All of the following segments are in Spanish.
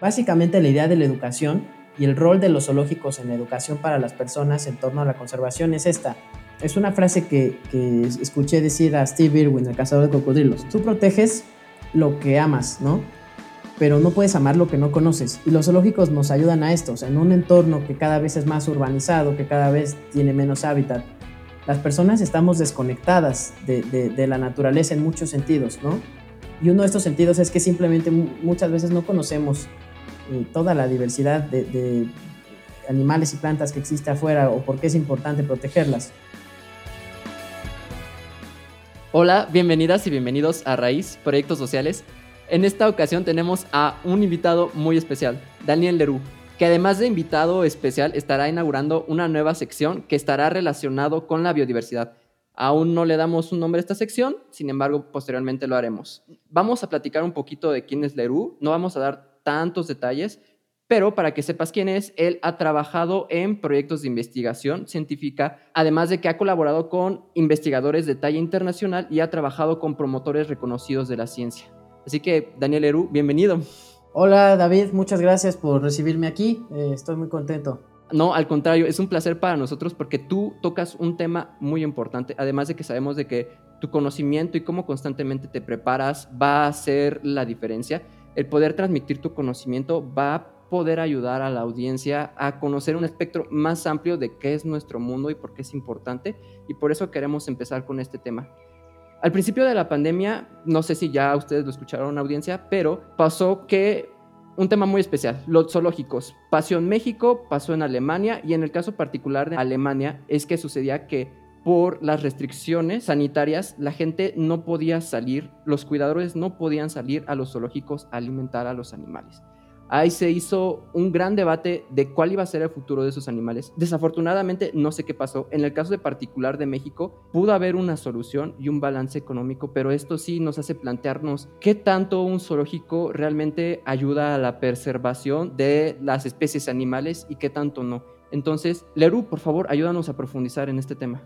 Básicamente la idea de la educación y el rol de los zoológicos en la educación para las personas en torno a la conservación es esta. Es una frase que, escuché decir a Steve Irwin, el cazador de cocodrilos. Tú proteges lo que amas, ¿no? Pero no puedes amar lo que no conoces. Y los zoológicos nos ayudan a esto. en un entorno que cada vez es más urbanizado, que cada vez tiene menos hábitat, las personas estamos desconectadas de, la naturaleza en muchos sentidos, ¿no? Y uno de estos sentidos es que simplemente muchas veces no conocemos eh, toda la diversidad de, animales y plantas que existe afuera o por qué es importante protegerlas. Hola, bienvenidas y bienvenidos a Raíz, Proyectos Sociales. En esta ocasión tenemos a un invitado muy especial, Daniel Leroux, que además de invitado especial estará inaugurando una nueva sección que estará relacionado con la biodiversidad. Aún no le damos un nombre a esta sección, sin embargo, posteriormente lo haremos. Vamos a platicar un poquito de quién es Leroux, no vamos a dar tantos detalles, pero para que sepas quién es, él ha trabajado en proyectos de investigación científica, además de que ha colaborado con investigadores de talla internacional y ha trabajado con promotores reconocidos de la ciencia. Así que, Daniel Leroux, bienvenido. Hola David, muchas gracias por recibirme aquí, eh, estoy muy contento. No, al contrario, es un placer para nosotros porque tú tocas un tema muy importante, además de que sabemos de que tu conocimiento y cómo constantemente te preparas va a hacer la diferencia. El poder transmitir tu conocimiento va a poder ayudar a la audiencia a conocer un espectro más amplio de qué es nuestro mundo y por qué es importante, y por eso queremos empezar con este tema. Al principio de la pandemia, no sé si ya ustedes lo escucharon, audiencia, pero pasó que un tema muy especial, los zoológicos. Pasó en México, pasó en Alemania y en el caso particular de Alemania es que sucedía que por las restricciones sanitarias la gente no podía salir, los cuidadores no podían salir a los zoológicos a alimentar a los animales. Ahí se hizo un gran debate de cuál iba a ser el futuro de esos animales. Desafortunadamente, no sé qué pasó. En el caso de particular de México, pudo haber una solución y un balance económico, pero esto sí nos hace plantearnos qué tanto un zoológico realmente ayuda a la preservación de las especies animales y qué tanto no. Entonces, Leru, por favor, ayúdanos a profundizar en este tema.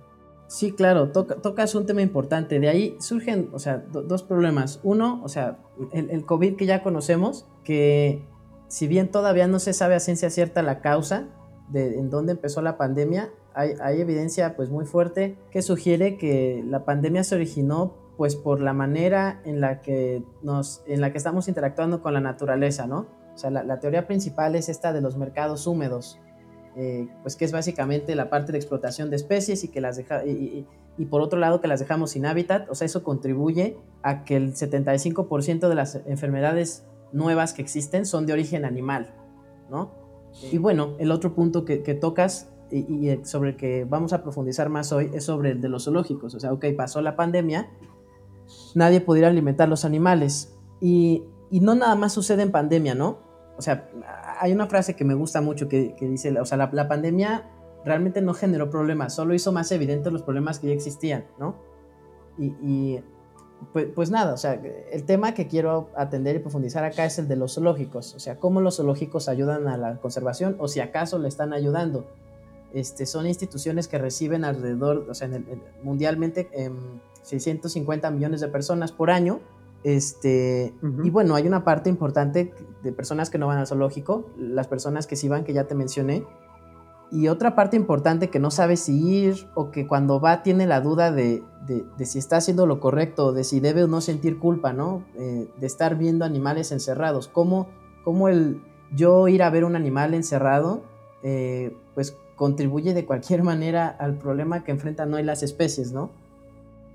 Sí, claro, tocas un tema importante. De ahí surgen, o sea, dos problemas. Uno, o sea, el, el COVID que ya conocemos, que si bien todavía no se sabe a ciencia cierta la causa de en dónde empezó la pandemia, hay, evidencia pues muy fuerte que sugiere que la pandemia se originó pues por la manera en la que nos en la que estamos interactuando con la naturaleza, ¿no? O sea, la, teoría principal es esta de los mercados húmedos, eh, pues que es básicamente la parte de explotación de especies y que las deja, y, y por otro lado que las dejamos sin hábitat, o sea, eso contribuye a que el 75% de las enfermedades nuevas que existen son de origen animal, ¿no? Y bueno, el otro punto que, tocas y, sobre el que vamos a profundizar más hoy es sobre el de los zoológicos. O sea, ok, pasó la pandemia, nadie pudiera alimentar los animales. Y, no nada más sucede en pandemia, ¿no? O sea, hay una frase que me gusta mucho que, dice, o sea, la, pandemia realmente no generó problemas, solo hizo más evidentes los problemas que ya existían, ¿no? y pues, pues, nada, o sea, el tema que quiero atender y profundizar acá es el de los zoológicos, o sea, cómo los zoológicos ayudan a la conservación o si acaso le están ayudando. Este, son instituciones que reciben alrededor, o sea, mundialmente 650 em, millones de personas por año. Este, Y bueno, hay una parte importante de personas que no van al zoológico, las personas que sí van, que ya te mencioné, y otra parte importante que no sabe si ir o que cuando va tiene la duda de, si está haciendo lo correcto, de si debe o no sentir culpa, ¿no? Eh, de estar viendo animales encerrados. ¿Cómo, ¿Cómo, el yo ir a ver un animal encerrado, eh, pues contribuye de cualquier manera al problema que enfrentan hoy las especies, ¿no?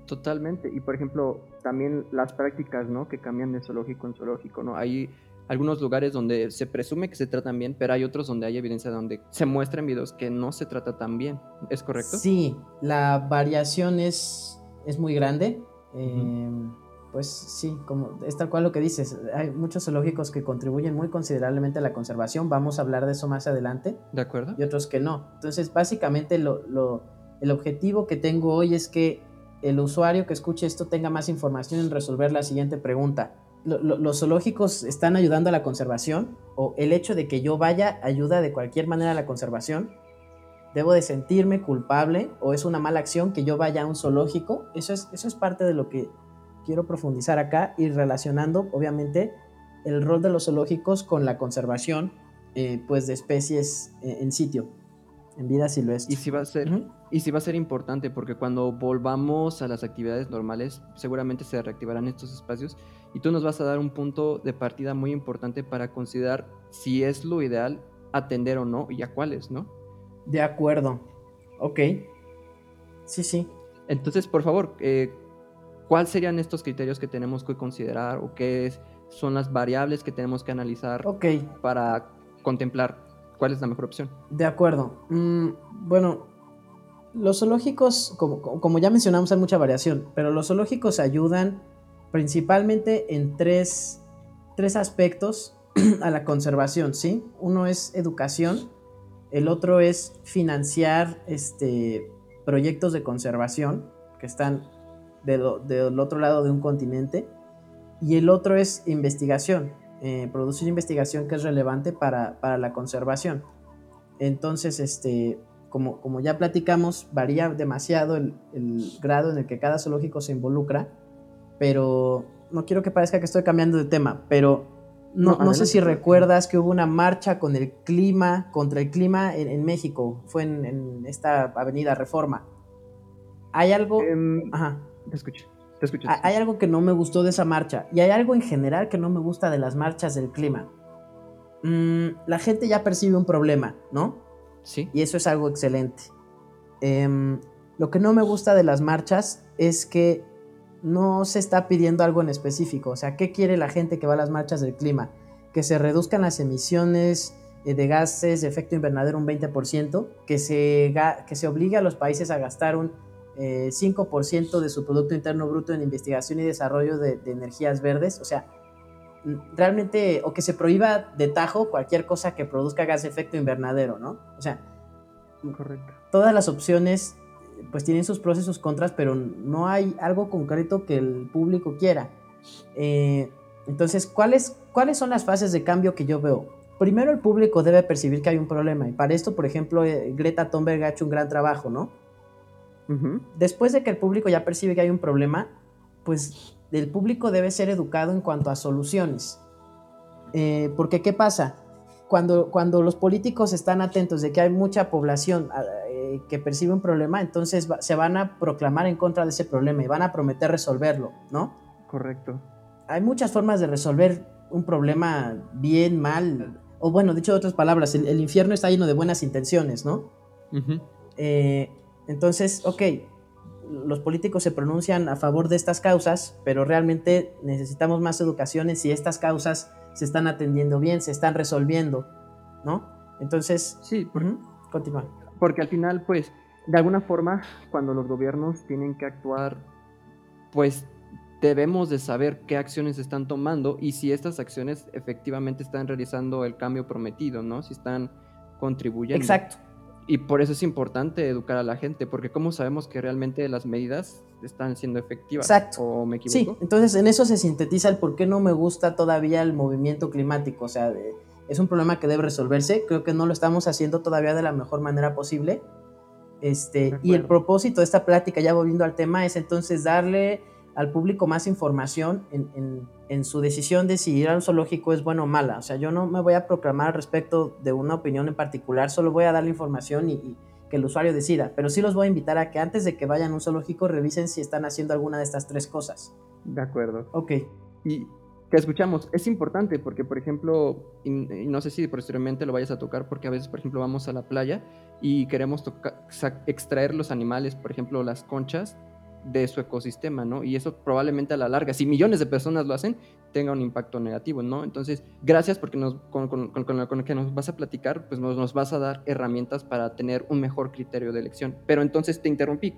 Totalmente. Y por ejemplo, también las prácticas, ¿no? Que cambian de zoológico en zoológico, ¿no? Hay algunos lugares donde se presume que se tratan bien, pero hay otros donde hay evidencia donde se muestra en videos que no se trata tan bien. ¿Es correcto? Sí, la variación es, es muy grande. Em, pues sí, como es tal cual lo que dices. Hay muchos zoológicos que contribuyen muy considerablemente a la conservación. Vamos a hablar de eso más adelante. De acuerdo. Y otros que no. Entonces, básicamente lo, lo, el objetivo que tengo hoy es que el usuario que escuche esto tenga más información en resolver la siguiente pregunta los zoológicos están ayudando a la conservación o el hecho de que yo vaya ayuda de cualquier manera a la conservación. Debo de sentirme culpable o es una mala acción que yo vaya a un zoológico. Eso es, eso es parte de lo que quiero profundizar acá y relacionando, obviamente, el rol de los zoológicos con la conservación eh, pues de especies eh, en sitio, en vida silvestre. Y si va a ser, y si va a ser importante, porque cuando volvamos a las actividades normales, seguramente se reactivarán estos espacios y tú nos vas a dar un punto de partida muy importante para considerar si es lo ideal atender o no y a cuáles, ¿no? De acuerdo. Ok. Sí, sí. Entonces, por favor, eh, ¿cuáles serían estos criterios que tenemos que considerar o qué son las variables que tenemos que analizar para contemplar cuál es la mejor opción? De acuerdo. Mm, bueno, los zoológicos, como, ya mencionamos, hay mucha variación, pero los zoológicos ayudan principalmente en tres, tres aspectos a la conservación, ¿sí? Uno es educación, el otro es financiar este, proyectos de conservación que están del otro lado de un continente. Y el otro es investigación, eh, producir investigación que es relevante para, la conservación. Entonces, este, como, como, ya platicamos, varía demasiado el, grado en el que cada zoológico se involucra, pero no quiero que parezca que estoy cambiando de tema, pero no, no, sé si recuerdas que hubo una marcha con el clima, contra el clima en, México, fue en, esta avenida Reforma. Hay algo... Em, ajá. Te escucho, te escucho. Hay algo que no me gustó de esa marcha y hay algo en general que no me gusta de las marchas del clima. Mm, la gente ya percibe un problema, ¿no? Sí. Y eso es algo excelente. Em, lo que no me gusta de las marchas es que no se está pidiendo algo en específico. O sea, ¿qué quiere la gente que va a las marchas del clima? Que se reduzcan las emisiones eh, de gases de efecto invernadero un 20%, que se, que se obligue a los países a gastar un 5% eh, de su Producto Interno Bruto en investigación y desarrollo de, energías verdes. O sea, realmente, o que se prohíba de tajo cualquier cosa que produzca gas de efecto invernadero, ¿no? O sea, Correcto. todas las opciones pues tienen sus pros y sus contras, pero no hay algo concreto que el público quiera. Eh, entonces, ¿cuáles, ¿cuáles son las fases de cambio que yo veo? Primero, el público debe percibir que hay un problema, y para esto, por ejemplo, eh, Greta Thunberg ha hecho un gran trabajo, ¿no? Después de que el público ya percibe que hay un problema, pues el público debe ser educado en cuanto a soluciones. Eh, porque, ¿qué pasa? Cuando, cuando los políticos están atentos de que hay mucha población que percibe un problema, entonces se van a proclamar en contra de ese problema y van a prometer resolverlo, ¿no? Correcto. Hay muchas formas de resolver un problema bien, mal, o bueno, dicho de otras palabras, el, infierno está lleno de buenas intenciones, ¿no? Eh, entonces, ok, los políticos se pronuncian a favor de estas causas, pero realmente necesitamos más educación en si estas causas se están atendiendo bien, se están resolviendo, ¿no? Entonces, sí, continúa. Porque al final, pues, de alguna forma, cuando los gobiernos tienen que actuar, pues debemos de saber qué acciones están tomando y si estas acciones efectivamente están realizando el cambio prometido, ¿no? Si están contribuyendo. Exacto. Y por eso es importante educar a la gente, porque ¿cómo sabemos que realmente las medidas están siendo efectivas? Exacto. ¿O me equivoco? Sí, entonces en eso se sintetiza el por qué no me gusta todavía el movimiento climático. O sea, de, es un problema que debe resolverse. Creo que no lo estamos haciendo todavía de la mejor manera posible. Este, y el propósito de esta plática, ya volviendo al tema, es entonces darle al público más información en, su decisión de si ir a un zoológico es bueno o mala. O sea, yo no me voy a proclamar al respecto de una opinión en particular, solo voy a dar la información y, y, que el usuario decida. Pero sí los voy a invitar a que antes de que vayan a un zoológico revisen si están haciendo alguna de estas tres cosas. De acuerdo. Ok. Y que escuchamos es importante porque, por ejemplo, y, no sé si posteriormente lo vayas a tocar, porque a veces, por ejemplo, vamos a la playa y queremos extraer los animales, por ejemplo, las conchas de su ecosistema, ¿no? Y eso probablemente a la larga, si millones de personas lo hacen, tenga un impacto negativo, ¿no? Entonces, gracias porque nos, con, con, con, lo que nos vas a platicar, pues nos, nos, vas a dar herramientas para tener un mejor criterio de elección. Pero entonces te interrumpí,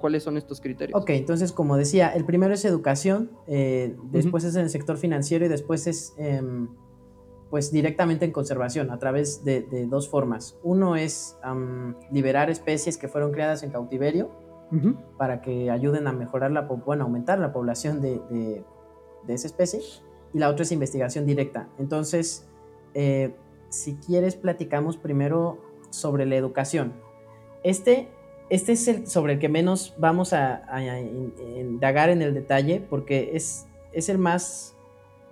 ¿cuáles son estos criterios? Ok, entonces como decía, el primero es educación, eh, después es en el sector financiero y después es... Eh, pues directamente en conservación a través de, de dos formas. Uno es liberar especies que fueron criadas en cautiverio, para que ayuden a mejorar la, bueno, aumentar la población de, de, esa especie. Y la otra es investigación directa. Entonces, eh, si quieres, platicamos primero sobre la educación. Este, este es el sobre el que menos vamos a, indagar en el detalle porque es, es el más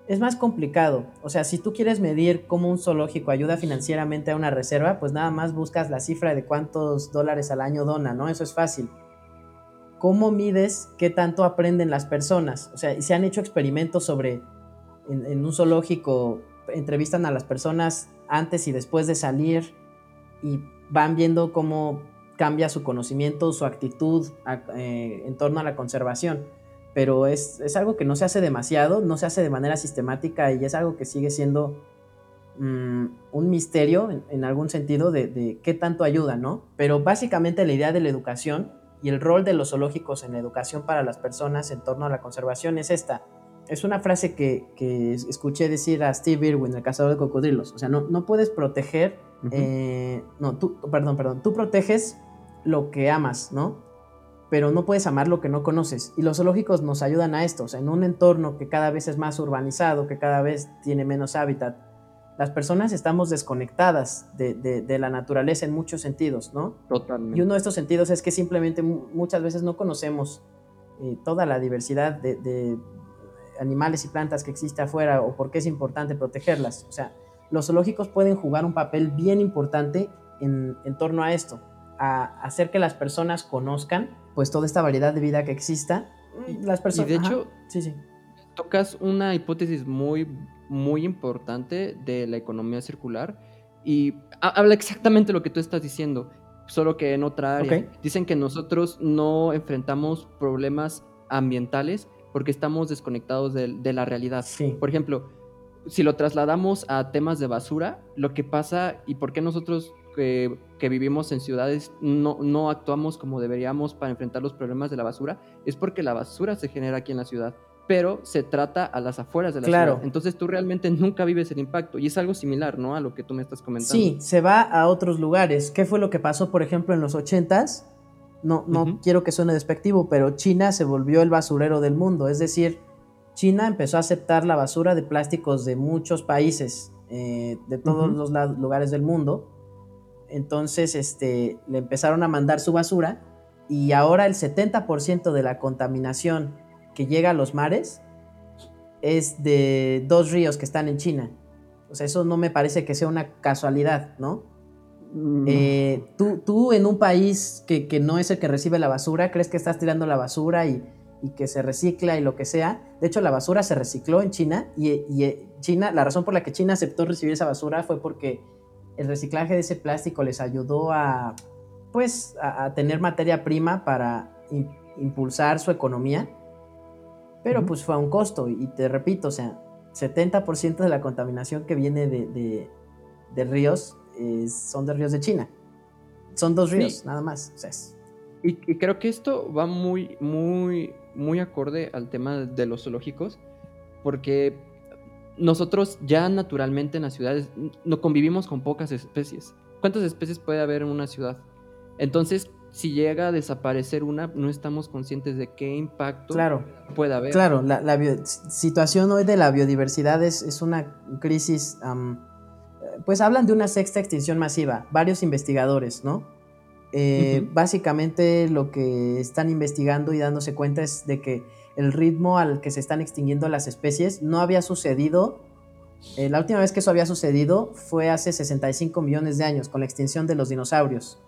es más complicado. O sea, si tú quieres medir cómo un zoológico ayuda financieramente a una reserva, pues nada más buscas la cifra de cuántos dólares al año dona, ¿no? Eso es fácil. ¿Cómo mides qué tanto aprenden las personas? O sea, se han hecho experimentos sobre, en, un zoológico, entrevistan a las personas antes y después de salir y van viendo cómo cambia su conocimiento, su actitud eh, en torno a la conservación pero es, algo que no se hace demasiado, no se hace de manera sistemática y es algo que sigue siendo mm, un misterio en, algún sentido de, qué tanto ayuda, ¿no? Pero básicamente la idea de la educación y el rol de los zoológicos en la educación para las personas en torno a la conservación es esta. Es una frase que, escuché decir a Steve Irwin, el cazador de cocodrilos. O sea, no, no puedes proteger, eh, no, tú, perdón, perdón, tú proteges lo que amas, ¿no? pero no puedes amar lo que no conoces. Y los zoológicos nos ayudan a esto, o sea, en un entorno que cada vez es más urbanizado, que cada vez tiene menos hábitat, las personas estamos desconectadas de, la naturaleza en muchos sentidos, ¿no? Totalmente. Y uno de estos sentidos es que simplemente muchas veces no conocemos eh, toda la diversidad de, animales y plantas que existe afuera o por qué es importante protegerlas. O sea, los zoológicos pueden jugar un papel bien importante en, en torno a esto, a hacer que las personas conozcan pues toda esta variedad de vida que exista, las personas... Y de hecho, sí, sí. tocas una hipótesis muy, muy importante de la economía circular y habla exactamente lo que tú estás diciendo, solo que en otra área. Dicen que nosotros no enfrentamos problemas ambientales porque estamos desconectados de, de la realidad. Sí. Por ejemplo, si lo trasladamos a temas de basura, lo que pasa y por qué nosotros que, vivimos en ciudades no, no, actuamos como deberíamos para enfrentar los problemas de la basura, es porque la basura se genera aquí en la ciudad, pero se trata a las afueras de la claro. ciudad. Entonces tú realmente nunca vives el impacto y es algo similar, ¿no? A lo que tú me estás comentando. Sí, se va a otros lugares. ¿Qué fue lo que pasó, por ejemplo, en los 80s? No, no quiero que suene despectivo, pero China se volvió el basurero del mundo. Es decir, China empezó a aceptar la basura de plásticos de muchos países, eh, de todos los lugares del mundo, entonces, este, le empezaron a mandar su basura y ahora el 70% de la contaminación que llega a los mares es de dos ríos que están en China. O sea, eso no me parece que sea una casualidad, ¿no? Eh, tú, tú, en un país que, no es el que recibe la basura, crees que estás tirando la basura y, que se recicla y lo que sea. De hecho, la basura se recicló en China y, y eh, China, la razón por la que China aceptó recibir esa basura fue porque el reciclaje de ese plástico les ayudó a, pues, a, tener materia prima para impulsar su economía, pero pues fue a un costo, y te repito, o sea, 70% de la contaminación que viene de, ríos son de ríos de China. Son dos ríos, nada más. y, y, creo que esto va muy, muy, muy acorde al tema de los zoológicos, porque nosotros ya naturalmente en las ciudades no convivimos con pocas especies. ¿Cuántas especies puede haber en una ciudad? Entonces, si llega a desaparecer una, no estamos conscientes de qué impacto puede haber. Claro, la, situación hoy de la biodiversidad es, una crisis, pues hablan de una sexta extinción masiva, varios investigadores, ¿no? Eh, básicamente lo que están investigando y dándose cuenta es de que el ritmo al que se están extinguiendo las especies no había sucedido. Eh, la última vez que eso había sucedido fue hace 65 millones de años, con la extinción de los dinosaurios.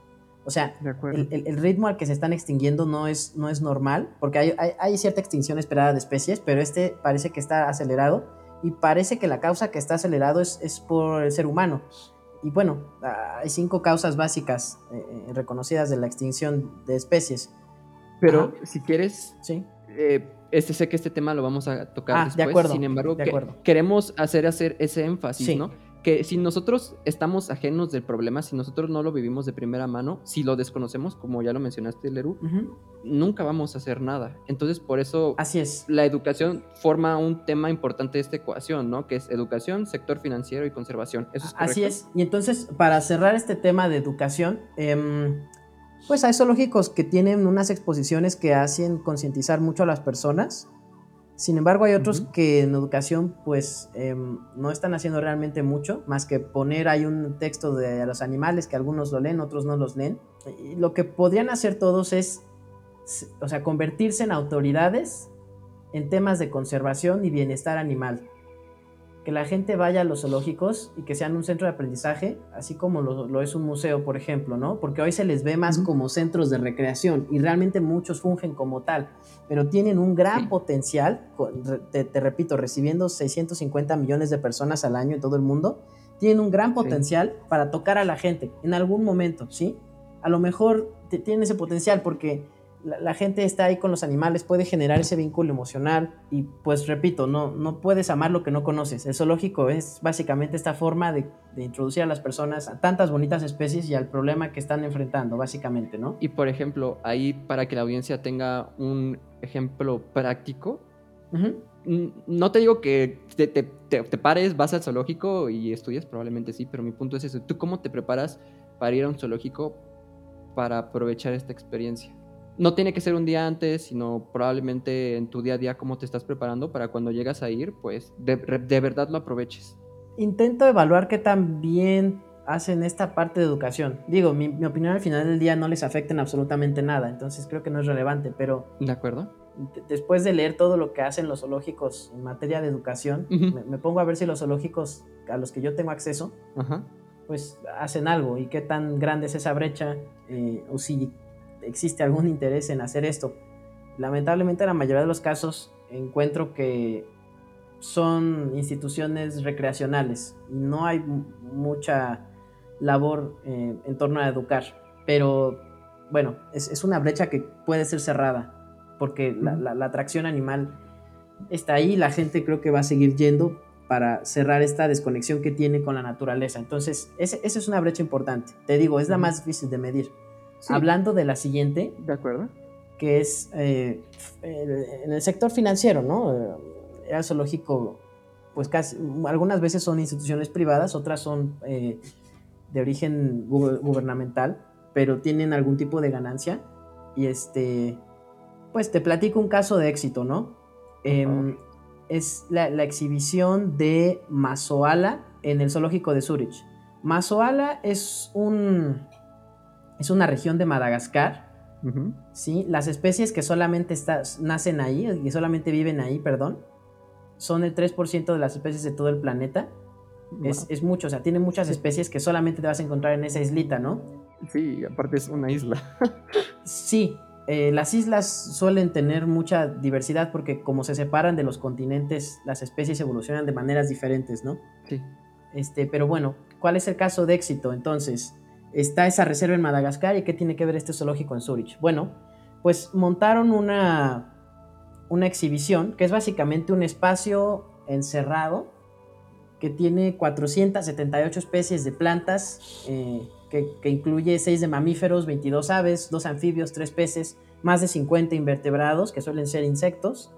O sea, el, ritmo al que se están extinguiendo no es, no es normal, porque hay, hay, cierta extinción esperada de especies, pero este parece que está acelerado y parece que la causa que está acelerado es, es por el ser humano. Y bueno, hay cinco causas básicas eh, eh, reconocidas de la extinción de especies. Pero si quieres, ¿Sí? Eh, este, sé que este tema lo vamos a tocar ah, después, de acuerdo, sin embargo, queremos hacer, hacer ese énfasis, ¿no? Que si nosotros estamos ajenos del problema, si nosotros no lo vivimos de primera mano, si lo desconocemos, como ya lo mencionaste, Leru, nunca vamos a hacer nada. Entonces, por eso Así es. la educación forma un tema importante de esta ecuación, ¿no? Que es educación, sector financiero y conservación. ¿Eso es Así es. Y entonces, para cerrar este tema de educación, eh, pues hay zoológicos que tienen unas exposiciones que hacen concientizar mucho a las personas. Sin embargo, hay otros que en educación pues em, no están haciendo realmente mucho, más que poner ahí un texto de los animales que algunos lo leen, otros no los leen. Y lo que podrían hacer todos es, o sea, convertirse en autoridades en temas de conservación y bienestar animal. Que la gente vaya a los zoológicos y que sean un centro de aprendizaje, así como lo, es un museo, por ejemplo, ¿no? Porque hoy se les ve más como centros de recreación y realmente muchos fungen como tal, pero tienen un gran potencial, te, repito, recibiendo 650 millones de personas al año en todo el mundo, tienen un gran potencial para tocar a la gente en algún momento, ¿sí? A lo mejor tienen ese potencial porque la, gente está ahí con los animales, puede generar ese vínculo emocional y pues repito, no, no puedes amar lo que no conoces. El zoológico es básicamente esta forma de, introducir a las personas a tantas bonitas especies y al problema que están enfrentando, básicamente, ¿no? Y por ejemplo, ahí para que la audiencia tenga un ejemplo práctico, no te digo que te, te, te, pares, vas al zoológico y estudias, probablemente sí, pero mi punto es eso. ¿Tú cómo te preparas para ir a un zoológico para aprovechar esta experiencia? No tiene que ser un día antes, sino probablemente en tu día a día cómo te estás preparando para cuando llegas a ir, pues de, verdad lo aproveches. Intento evaluar qué tan bien hacen esta parte de educación. Digo, mi, opinión al final del día no les afecta en absolutamente nada, entonces creo que no es relevante, pero... De acuerdo. Después de leer todo lo que hacen los zoológicos en materia de educación, me, pongo a ver si los zoológicos a los que yo tengo acceso, pues hacen algo y qué tan grande es esa brecha, eh, o si existe algún interés en hacer esto. Lamentablemente, en la mayoría de los casos encuentro que son instituciones recreacionales y no hay mucha labor eh, en torno a educar. Pero bueno, es, una brecha que puede ser cerrada porque la, atracción animal está ahí, la gente creo que va a seguir yendo para cerrar esta desconexión que tiene con la naturaleza. Entonces, esa es una brecha importante. Te digo, es la más difícil de medir. Hablando de la siguiente. De acuerdo. Que es eh, en el sector financiero, ¿no? El zoológico, pues casi, algunas veces son instituciones privadas, otras son eh, de origen gubernamental, pero tienen algún tipo de ganancia. Y este, pues te platico un caso de éxito, ¿no? Em, es la, la, exhibición de Mazoala en el zoológico de Zurich. Mazoala es un, es una región de Madagascar. ¿sí? Las especies que solamente nacen ahí, y solamente viven ahí, perdón, son el 3% de las especies de todo el planeta. Es, mucho, o sea, tiene muchas especies que solamente te vas a encontrar en esa islita, ¿no? Sí, aparte es una isla. sí, eh, las islas suelen tener mucha diversidad porque como se separan de los continentes, las especies evolucionan de maneras diferentes, ¿no? Sí. Este, pero bueno, ¿cuál es el caso de éxito? Entonces, está esa reserva en Madagascar y qué tiene que ver este zoológico en Zurich. Bueno, pues montaron una, una exhibición que es básicamente un espacio encerrado que tiene 478 especies de plantas, eh, que, incluye 6 de mamíferos, 22 aves, 2 anfibios, 3 peces, más de 50 invertebrados, que suelen ser insectos.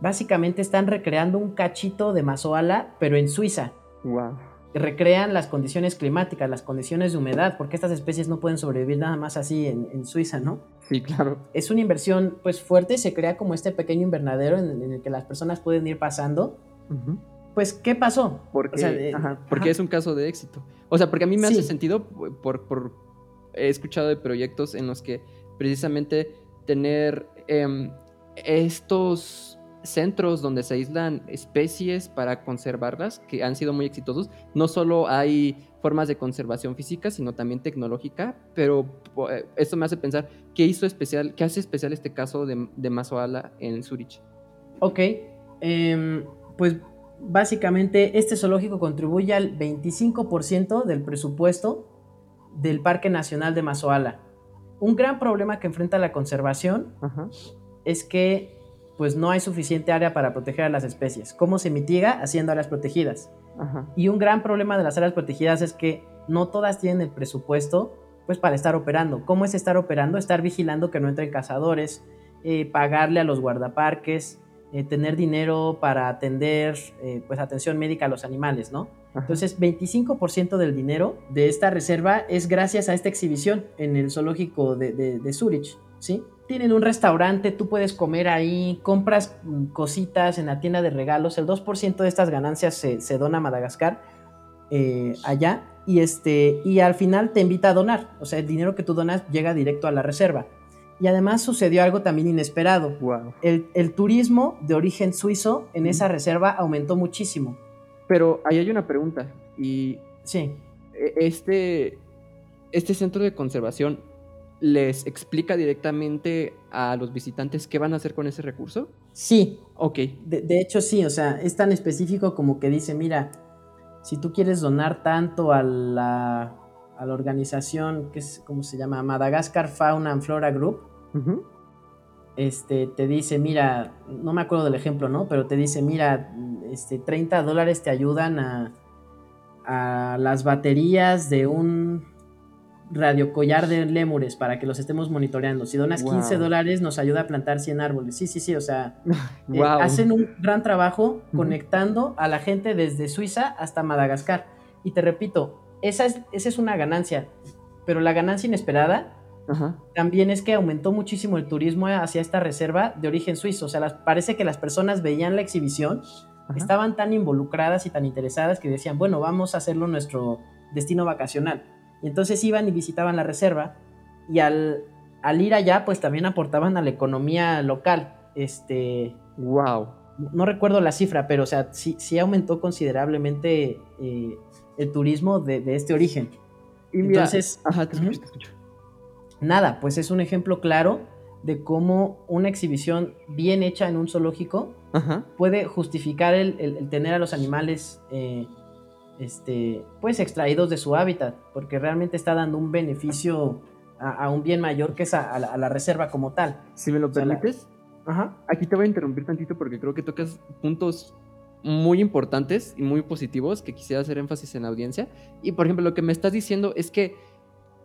Básicamente están recreando un cachito de mazoala, pero en Suiza. Wow recrean las condiciones climáticas, las condiciones de humedad, porque estas especies no pueden sobrevivir nada más así en, Suiza, ¿no? Sí, claro. Es una inversión pues fuerte, se crea como este pequeño invernadero en, el que las personas pueden ir pasando. Pues, ¿qué pasó? Porque, porque es un caso de éxito. O sea, porque a mí me hace sentido por, por, He escuchado de proyectos en los que precisamente tener em, estos centros donde se aíslan especies para conservarlas, que han sido muy exitosos. No solo hay formas de conservación física, sino también tecnológica, pero eh, esto me hace pensar, ¿qué hizo especial, qué hace especial este caso de, de Mazoala en Zurich? Ok, em, pues básicamente este zoológico contribuye al 25% del presupuesto del Parque Nacional de Mazoala. Un gran problema que enfrenta la conservación es que pues no hay suficiente área para proteger a las especies. ¿Cómo se mitiga? Haciendo áreas protegidas. Y un gran problema de las áreas protegidas es que no todas tienen el presupuesto pues para estar operando. ¿Cómo es estar operando? Estar vigilando que no entren cazadores, eh, pagarle a los guardaparques, eh, tener dinero para atender eh, pues atención médica a los animales, ¿no? Entonces, 25% del dinero de esta reserva es gracias a esta exhibición en el zoológico de, de Zurich, ¿sí? Tienen un restaurante, tú puedes comer ahí, compras mm, cositas en la tienda de regalos, el 2% de estas ganancias se, dona a Madagascar, eh, allá, y, este, y al final te invita a donar, o sea, el dinero que tú donas llega directo a la reserva. Y además sucedió algo también inesperado. El, turismo de origen suizo en esa reserva aumentó muchísimo. Pero ahí hay una pregunta. Y Sí. e- este, este centro de conservación les explica directamente a los visitantes qué van a hacer con ese recurso. Sí, Ok. De, de hecho, sí, o sea, es tan específico como que dice, mira, si tú quieres donar tanto a la, a la organización, que es, ¿cómo se llama? Madagascar Fauna and Flora Group, este, te dice, mira, no me acuerdo del ejemplo, ¿no? Pero te dice, mira, este, 30 dólares te ayudan a, a las baterías de un radiocollar de lémures para que los estemos monitoreando. Si donas 15 Wow. dólares, nos ayuda a plantar 100 árboles. Sí, sí, sí, o sea, eh, hacen un gran trabajo conectando a la gente desde Suiza hasta Madagascar. Y te repito, esa es, esa es una ganancia, pero la ganancia inesperada Ajá. también es que aumentó muchísimo el turismo hacia esta reserva de origen suizo. O sea, las- parece que las personas veían la exhibición, Ajá. estaban tan involucradas y tan interesadas que decían, bueno, vamos a hacerlo nuestro destino vacacional. Y entonces iban y visitaban la reserva y al, al ir allá, pues también aportaban a la economía local. Este, Wow. no recuerdo la cifra, pero o sea, sí, sí aumentó considerablemente eh, el turismo de, de este origen. Y mira, Entonces, ajá, te escucho, ujú. te escucho. nada, pues es un ejemplo claro de cómo una exhibición bien hecha en un zoológico Ajá. puede justificar el, el- el tener a los animales eh, este, pues extraídos de su hábitat, porque realmente está dando un beneficio a, a un bien mayor que es a, a la, a la reserva como tal. Si me lo O sea, la- permites, Ajá. aquí te voy a interrumpir tantito porque creo que tocas puntos muy importantes y muy positivos que quisiera hacer énfasis en la audiencia. Y por ejemplo, lo que me estás diciendo es que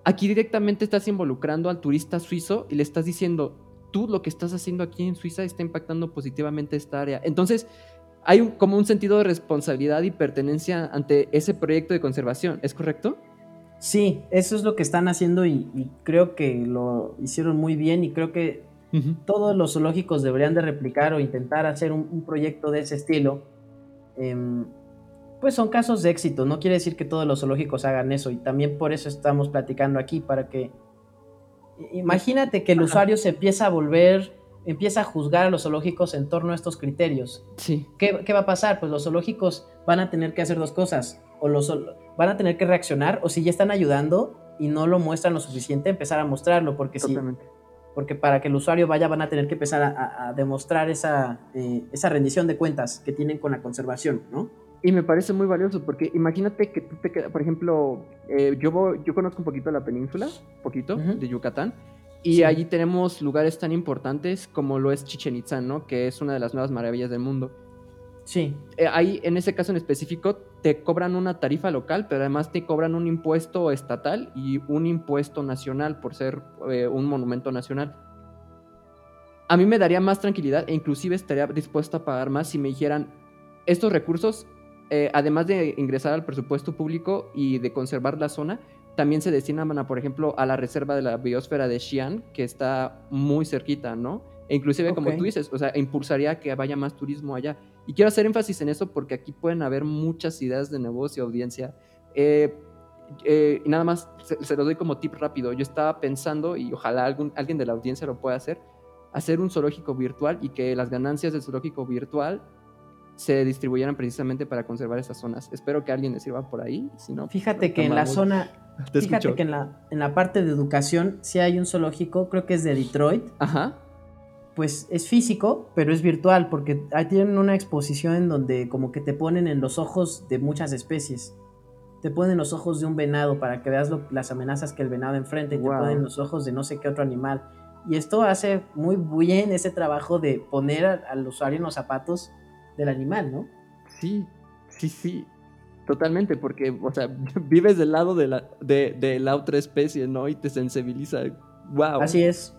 aquí directamente estás involucrando al turista suizo y le estás diciendo, tú lo que estás haciendo aquí en Suiza está impactando positivamente esta área. Entonces, hay un- como un sentido de responsabilidad y pertenencia ante ese proyecto de conservación, ¿es correcto? Sí, eso es lo que están haciendo y, y creo que lo hicieron muy bien y creo que todos los zoológicos deberían de replicar o intentar hacer un, un proyecto de ese estilo. Em, pues son casos de éxito, no quiere decir que todos los zoológicos hagan eso y también por eso estamos platicando aquí, para que... Imagínate que el Ajá. usuario se empieza a volver, empieza a juzgar a los zoológicos en torno a estos criterios. Sí. ¿Qué, qué va a pasar? Pues los zoológicos van a tener que hacer dos cosas. O los van a tener que reaccionar, o si ya están ayudando y no lo muestran lo suficiente, empezar a mostrarlo, porque Totalmente. porque para que el usuario vaya van a tener que empezar a, a- a demostrar esa, eh, esa rendición de cuentas que tienen con la conservación, ¿no? Y me parece muy valioso porque imagínate que tú te quedas, por ejemplo, eh, yo, voy- yo conozco un poquito la península, poquito, de Yucatán, y Sí. allí tenemos lugares tan importantes como lo es Chichen Itza, ¿no? Que es una de las nuevas maravillas del mundo. Sí, Eh, ahí, en ese caso en específico, te cobran una tarifa local, pero además te cobran un impuesto estatal y un impuesto nacional por ser eh, un monumento nacional. A mí me daría más tranquilidad e inclusive estaría dispuesto a pagar más si me dijeran estos recursos, eh, además de ingresar al presupuesto público y de conservar la zona, también se destinan, a, por ejemplo, a la reserva de la biosfera de Xi'an, que está muy cerquita, ¿no? E inclusive, como tú dices, o sea, impulsaría que vaya más turismo allá. Y quiero hacer énfasis en eso porque aquí pueden haber muchas ideas de negocio, audiencia. Eh, eh, y nada más, se, se lo doy como tip rápido. Yo estaba pensando, y ojalá algún, alguien de la audiencia lo pueda hacer, hacer un zoológico virtual y que las ganancias del zoológico virtual se distribuyeran precisamente para conservar esas zonas. Espero que alguien le sirva por ahí. Si no, fíjate que en la zona, Te fíjate escucho. que en la, en la parte de educación sí hay un zoológico, creo que es de Detroit, Ajá. pues es físico, pero es virtual, porque ahí tienen una exposición en donde como que te ponen en los ojos de muchas especies. Te ponen los ojos de un venado para que veas lo- las amenazas que el venado enfrenta y Wow. te ponen los ojos de no sé qué otro animal. Y esto hace muy bien ese trabajo de poner al usuario en los zapatos del animal, ¿no? Sí, sí, sí. Totalmente, porque, o sea, vives del lado de la, de, de la otra especie, ¿no? Y te sensibiliza. Wow. Así es.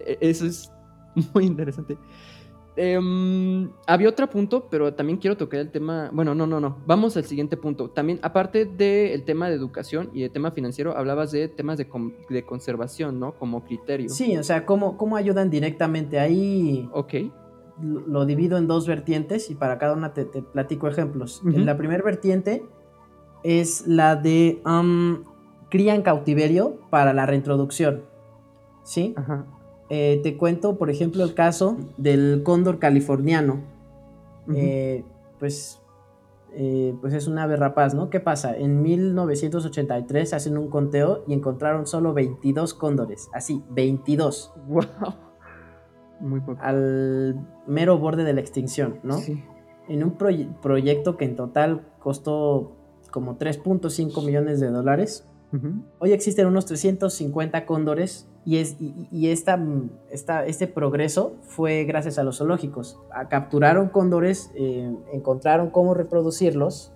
E- Eso es muy interesante. Em, había otro punto, pero también quiero tocar el tema. Bueno, no, no, no. Vamos al siguiente punto. También, aparte del tema de educación y de tema financiero, hablabas de temas de, de conservación, ¿no? Como criterio. Sí, o sea, ¿cómo, cómo ayudan directamente? Ahí Ok. Lo divido en dos vertientes y para cada una te, te platico ejemplos. Ujú. La primera vertiente es la de um, cría en cautiverio para la reintroducción. ¿Sí? Ajá. Eh, te cuento, por ejemplo, el caso del cóndor californiano. Eh, pues eh, pues es un ave rapaz, ¿no? ¿Qué pasa? En 1983 hacen un conteo y encontraron solo 22 cóndores, así, 22. ¡Wow! Muy poco. Al mero borde de la extinción, ¿no? Sí. En un proyecto que en total costó como 3.5 millones de dólares. Hoy existen unos 350 cóndores y, es, y, esta, este progreso fue gracias a los zoológicos. capturaron cóndores, eh, encontraron cómo reproducirlos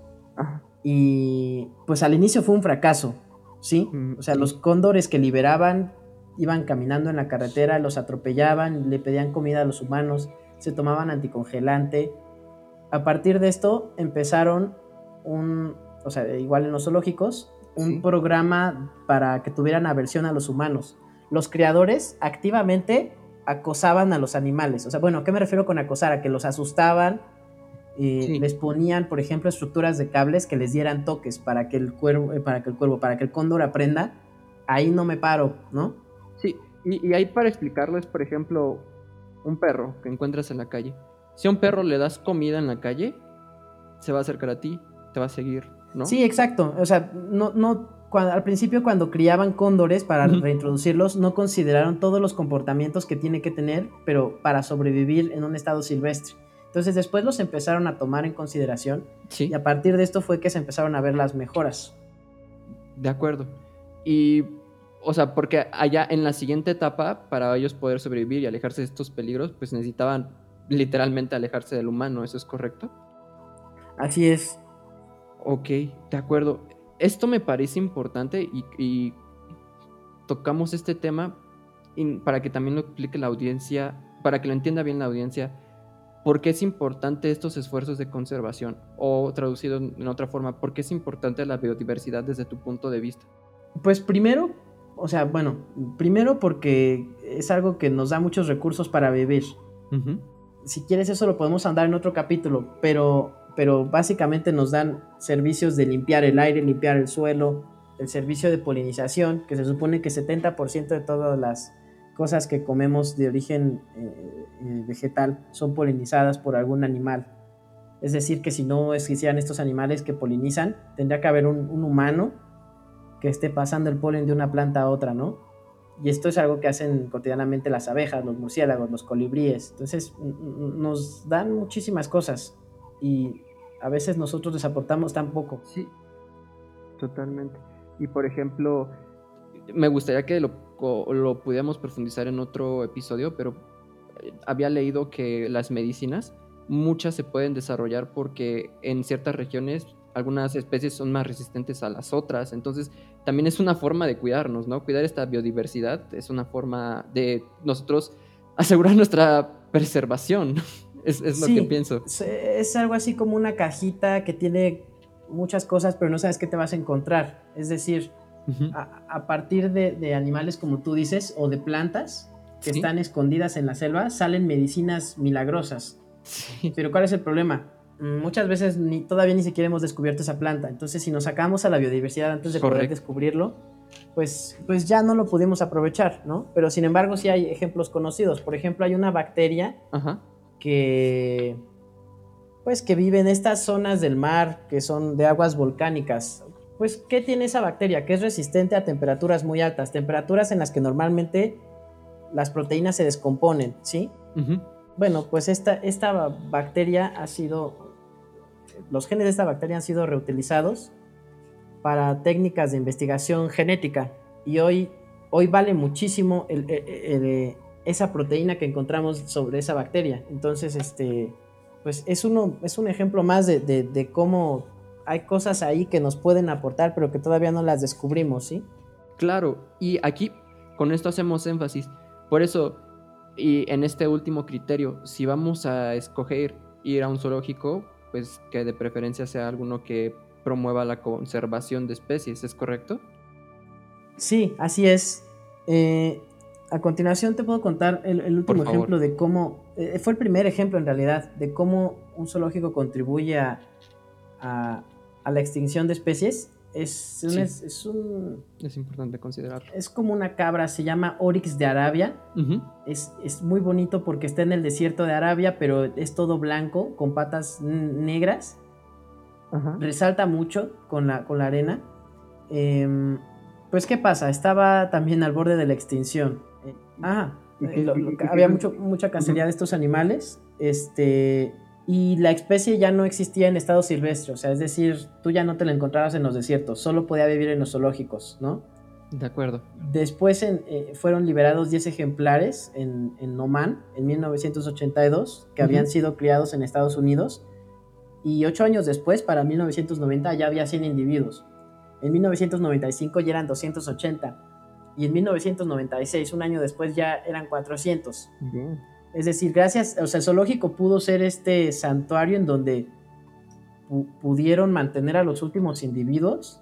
y pues al inicio fue un fracaso, ¿sí? Mm, o sea, los cóndores que liberaban iban caminando en la carretera, los atropellaban, le pedían comida a los humanos, se tomaban anticongelante. A partir de esto empezaron un, o sea, igual en los zoológicos, un programa para que tuvieran aversión a los humanos. Los creadores activamente acosaban a los animales. O sea, bueno, ¿qué me refiero con acosar? A que los asustaban, y les ponían, por ejemplo, estructuras de cables que les dieran toques para que el cuervo, eh, para que el cuervo, para que el cóndor aprenda, ahí no me paro, ¿no? Y, y ahí para explicarles, por ejemplo, un perro que encuentras en la calle. Si a un perro le das comida en la calle, se va a acercar a ti, te va a seguir, ¿no? Sí, exacto. O sea, no, no, al principio cuando criaban cóndores para reintroducirlos, no consideraron todos los comportamientos que tiene que tener, pero para sobrevivir en un estado silvestre. Entonces después los empezaron a tomar en consideración ¿Sí? y a partir de esto fue que se empezaron a ver las mejoras. De acuerdo. Y, o sea, porque allá en la siguiente etapa, para ellos poder sobrevivir y alejarse de estos peligros, pues necesitaban literalmente alejarse del humano, ¿eso es correcto? Así es. Ok, de acuerdo. Esto me parece importante y, tocamos este tema para que también lo explique la audiencia, para que lo entienda bien la audiencia, por qué es importante estos esfuerzos de conservación o traducido en otra forma, por qué es importante la biodiversidad desde tu punto de vista. Pues primero, o sea, bueno, primero porque es algo que nos da muchos recursos para vivir. Si quieres eso lo podemos andar en otro capítulo, pero pero básicamente nos dan servicios de limpiar el aire, limpiar el suelo, el servicio de polinización, que se supone que 70% de todas las cosas que comemos de origen eh, eh, vegetal son polinizadas por algún animal. Es decir, que si no existieran estos animales que polinizan, tendría que haber un, un humano que esté pasando el polen de una planta a otra, ¿no? Y esto es algo que hacen cotidianamente las abejas, los murciélagos, los colibríes. Entonces nos dan muchísimas cosas y a veces nosotros les aportamos tan poco. Sí, totalmente. Y por ejemplo, me gustaría que lo, lo pudiéramos profundizar en otro episodio, pero eh, había leído que las medicinas, muchas se pueden desarrollar porque en ciertas regiones algunas especies son más resistentes a las otras. Entonces, también es una forma de cuidarnos, ¿no? Cuidar esta biodiversidad es una forma de nosotros asegurar nuestra preservación. Es, lo que pienso. Es algo así como una cajita que tiene muchas cosas, pero no sabes qué te vas a encontrar. Es decir, a, partir de, animales, como tú dices, o de plantas que están escondidas en la selva, salen medicinas milagrosas. Pero ¿cuál es el problema? Muchas veces ni, todavía ni siquiera hemos descubierto esa planta. Entonces, si nos sacamos a la biodiversidad antes de poder descubrirlo, pues, pues ya no lo pudimos aprovechar, ¿no? Pero sin embargo, sí hay ejemplos conocidos. Por ejemplo, hay una bacteria Ajá que pues que vive en estas zonas del mar que son de aguas volcánicas. Pues, ¿qué tiene esa bacteria? Que es resistente a temperaturas muy altas, temperaturas en las que normalmente las proteínas se descomponen, ¿sí? Bueno, pues esta, esta bacteria ha sido, los genes de esta bacteria han sido reutilizados para técnicas de investigación genética y hoy, hoy vale muchísimo el, esa proteína que encontramos sobre esa bacteria. Entonces, este, pues es, uno, es un ejemplo más de, cómo hay cosas ahí que nos pueden aportar, pero que todavía no las descubrimos, ¿sí? Claro, y aquí con esto hacemos énfasis. Por eso, y en este último criterio, si vamos a escoger ir a un zoológico, pues que de preferencia sea alguno que promueva la conservación de especies, ¿es correcto? Sí, así es. Eh, a continuación te puedo contar el, último ejemplo de cómo, eh, fue el primer ejemplo en realidad, de cómo un zoológico contribuye a, la extinción de especies. Es, es, un, es, importante considerarlo. Es como una cabra, se llama Oryx de Arabia. es, es, muy bonito porque está en el desierto de Arabia, pero es todo blanco, con patas negras. resalta mucho con la, con la arena. Em, pues, ¿qué pasa? Estaba también al borde de la extinción. ah, había mucho, mucha cacería de estos animales. Este, y la especie ya no existía en estado silvestre, o sea, es decir, tú ya no te la encontrabas en los desiertos, solo podía vivir en los zoológicos, ¿no? De acuerdo. Después eh, fueron liberados 10 ejemplares en, en Oman en 1982, que habían sido criados en Estados Unidos, y ocho años después, para 1990, ya había 100 individuos. En 1995 ya eran 280, y en 1996, un año después, ya eran 400. Bien. Es decir, gracias, o sea, el zoológico pudo ser este santuario en donde pudieron mantener a los últimos individuos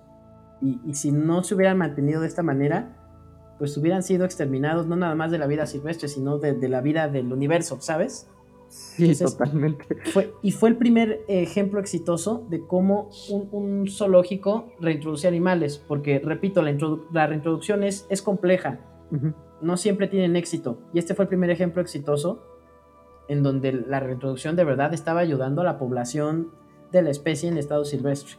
y, si no se hubieran mantenido de esta manera, pues hubieran sido exterminados no nada más de la vida silvestre, sino de, la vida del universo, ¿sabes? Sí, totalmente. Fue, y fue el primer ejemplo exitoso de cómo un, zoológico reintroduce animales, porque, repito, la, reintroducción es, es compleja no siempre tienen éxito. Y este fue el primer ejemplo exitoso en donde la reintroducción de verdad estaba ayudando a la población de la especie en estado silvestre.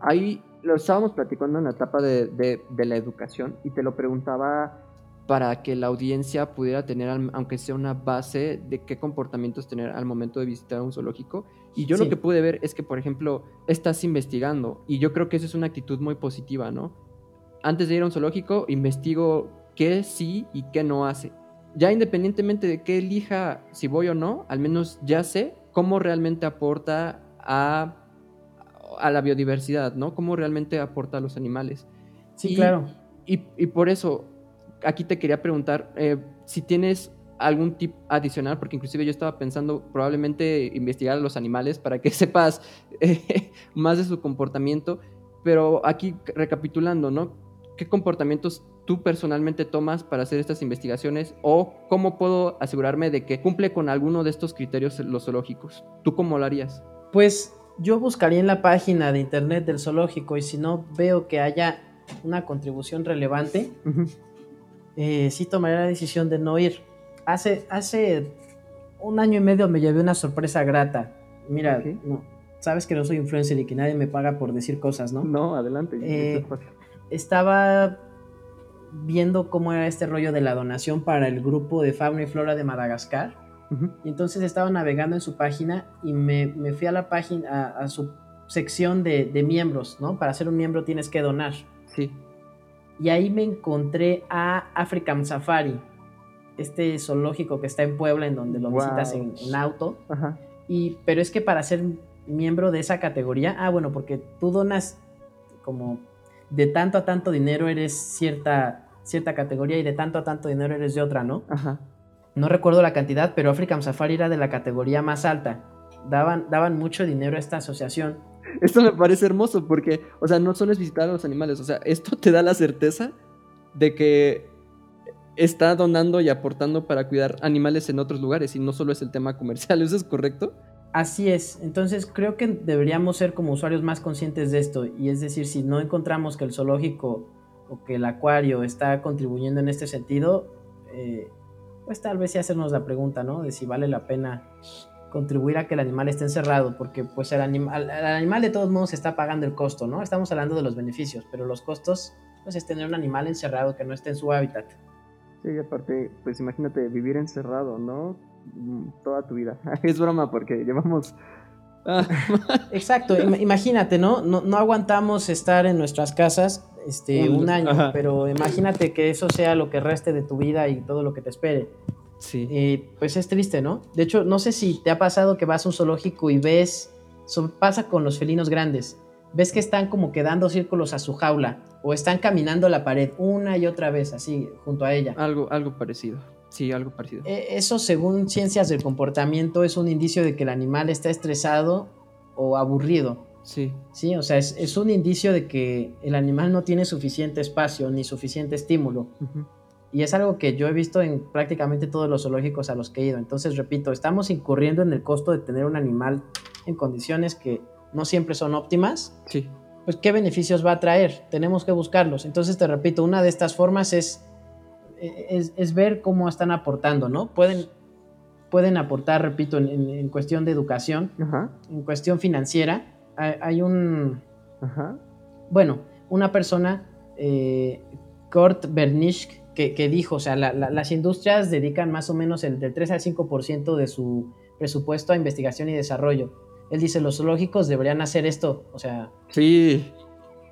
Ahí lo estábamos platicando en la etapa de, la educación y te lo preguntaba para que la audiencia pudiera tener, aunque sea una base de qué comportamientos tener al momento de visitar un zoológico. Y yo lo que pude ver es que, por ejemplo, estás investigando y yo creo que esa es una actitud muy positiva, ¿no? Antes de ir a un zoológico, investigo qué sí y qué no hace. Ya independientemente de qué elija, si voy o no, al menos ya sé cómo realmente aporta a, a la biodiversidad, ¿no? Cómo realmente aporta a los animales. Sí, claro. Y, por eso, aquí te quería preguntar eh, si tienes algún tip adicional, porque inclusive yo estaba pensando probablemente investigar a los animales para que sepas eh, más de su comportamiento, pero aquí recapitulando, ¿no? ¿Qué comportamientos tú personalmente tomas para hacer estas investigaciones o cómo puedo asegurarme de que cumple con alguno de estos criterios los zoológicos? ¿Tú cómo lo harías? Pues yo buscaría en la página de internet del zoológico y si no veo que haya una contribución relevante, eh, sí tomaría la decisión de no ir. Hace, hace un año y medio me llevé una sorpresa grata. Mira, no, sabes que no soy influencer y que nadie me paga por decir cosas, ¿no? No, adelante. Eh, estaba viendo cómo era este rollo de la donación para el grupo de fauna y flora de Madagascar. Y entonces estaba navegando en su página y me, fui a la página, a, su sección de, miembros, ¿no? Para ser un miembro tienes que donar. Sí. Y ahí me encontré a African Safari, este zoológico que está en Puebla, en donde lo visitas en, auto. Y, pero es que para ser miembro de esa categoría, ah, bueno, porque tú donas como de tanto a tanto dinero eres cierta, cierta categoría y de tanto a tanto dinero eres de otra, ¿no? Ajá. No recuerdo la cantidad, pero African Safari era de la categoría más alta. Daban, daban mucho dinero a esta asociación. Esto me parece hermoso porque, o sea, no solo es visitar a los animales, o sea, esto te da la certeza de que está donando y aportando para cuidar animales en otros lugares y no solo es el tema comercial, ¿eso es correcto? Así es, entonces creo que deberíamos ser como usuarios más conscientes de esto y es decir, si no encontramos que el zoológico o que el acuario está contribuyendo en este sentido, eh, pues tal vez sí hacernos la pregunta, ¿no? De si vale la pena contribuir a que el animal esté encerrado, porque pues el animal, el animal de todos modos está pagando el costo, ¿no? Estamos hablando de los beneficios, pero los costos pues es tener un animal encerrado que no esté en su hábitat. Sí, aparte, pues imagínate vivir encerrado, ¿no? Mm, toda tu vida. es broma porque llevamos... Ah, Exacto, imagínate, ¿no? ¿no? aguantamos estar en nuestras casas este, un año, pero imagínate que eso sea lo que reste de tu vida y todo lo que te espere. Sí. Pues es triste, ¿no? De hecho, no sé si te ha pasado que vas a un zoológico y ves, pasa con los felinos grandes, ves que están como quedando círculos a su jaula o están caminando la pared una y otra vez así junto a ella. Algo, algo parecido. Sí, algo parecido. E, eso, según ciencias del comportamiento, es un indicio de que el animal está estresado o aburrido. Sí. Sí, o sea, es, un indicio de que el animal no tiene suficiente espacio ni suficiente estímulo. Y es algo que yo he visto en prácticamente todos los zoológicos a los que he ido. Entonces, repito, estamos incurriendo en el costo de tener un animal en condiciones que no siempre son óptimas. Sí. Pues, ¿qué beneficios va a traer? Tenemos que buscarlos. Entonces, te repito, una de estas formas es es, ver cómo están aportando, ¿no? Pueden, pueden aportar, repito, en, cuestión de educación, en cuestión financiera, hay, un... Bueno, una persona, eh, Kurt Bernisch, que, dijo, o sea, las industrias dedican más o menos el del 3 al 5% de su presupuesto a investigación y desarrollo. Él dice, los zoológicos deberían hacer esto, o sea... Sí.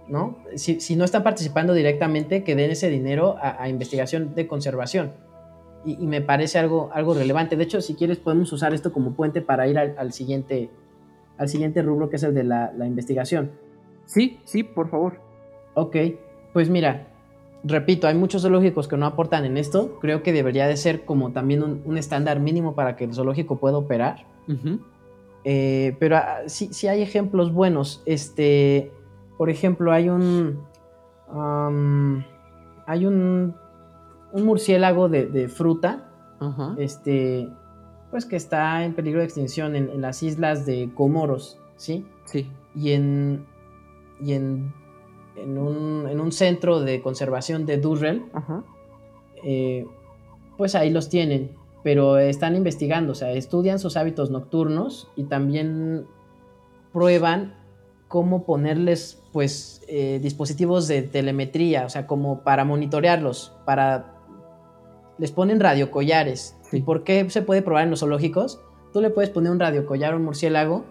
¿No? Si, no están participando directamente, que den ese dinero a, investigación de conservación. Y, me parece algo, algo relevante. De hecho, si quieres, podemos usar esto como puente para ir al, siguiente, al siguiente rubro, que es el de la, la investigación. Sí, sí, por favor. Ok, pues mira, repito, hay muchos zoológicos que no aportan en esto. Creo que debería de ser como también un, estándar mínimo para que el zoológico pueda operar. Eh, pero ah, sí, hay ejemplos buenos. Este, por ejemplo, hay un, hay un, un murciélago de, fruta, este, pues que está en peligro de extinción en, en, las islas de Comoros, ¿sí? Sí. Y en, y en en un, centro de conservación de Durrell, eh, pues ahí los tienen, pero están investigando, o sea, estudian sus hábitos nocturnos y también prueban cómo ponerles pues eh, dispositivos de telemetría, o sea, como para monitorearlos, para... Les ponen radiocollares. ¿Y por qué se puede probar en los zoológicos? Tú le puedes poner un radiocollar a un murciélago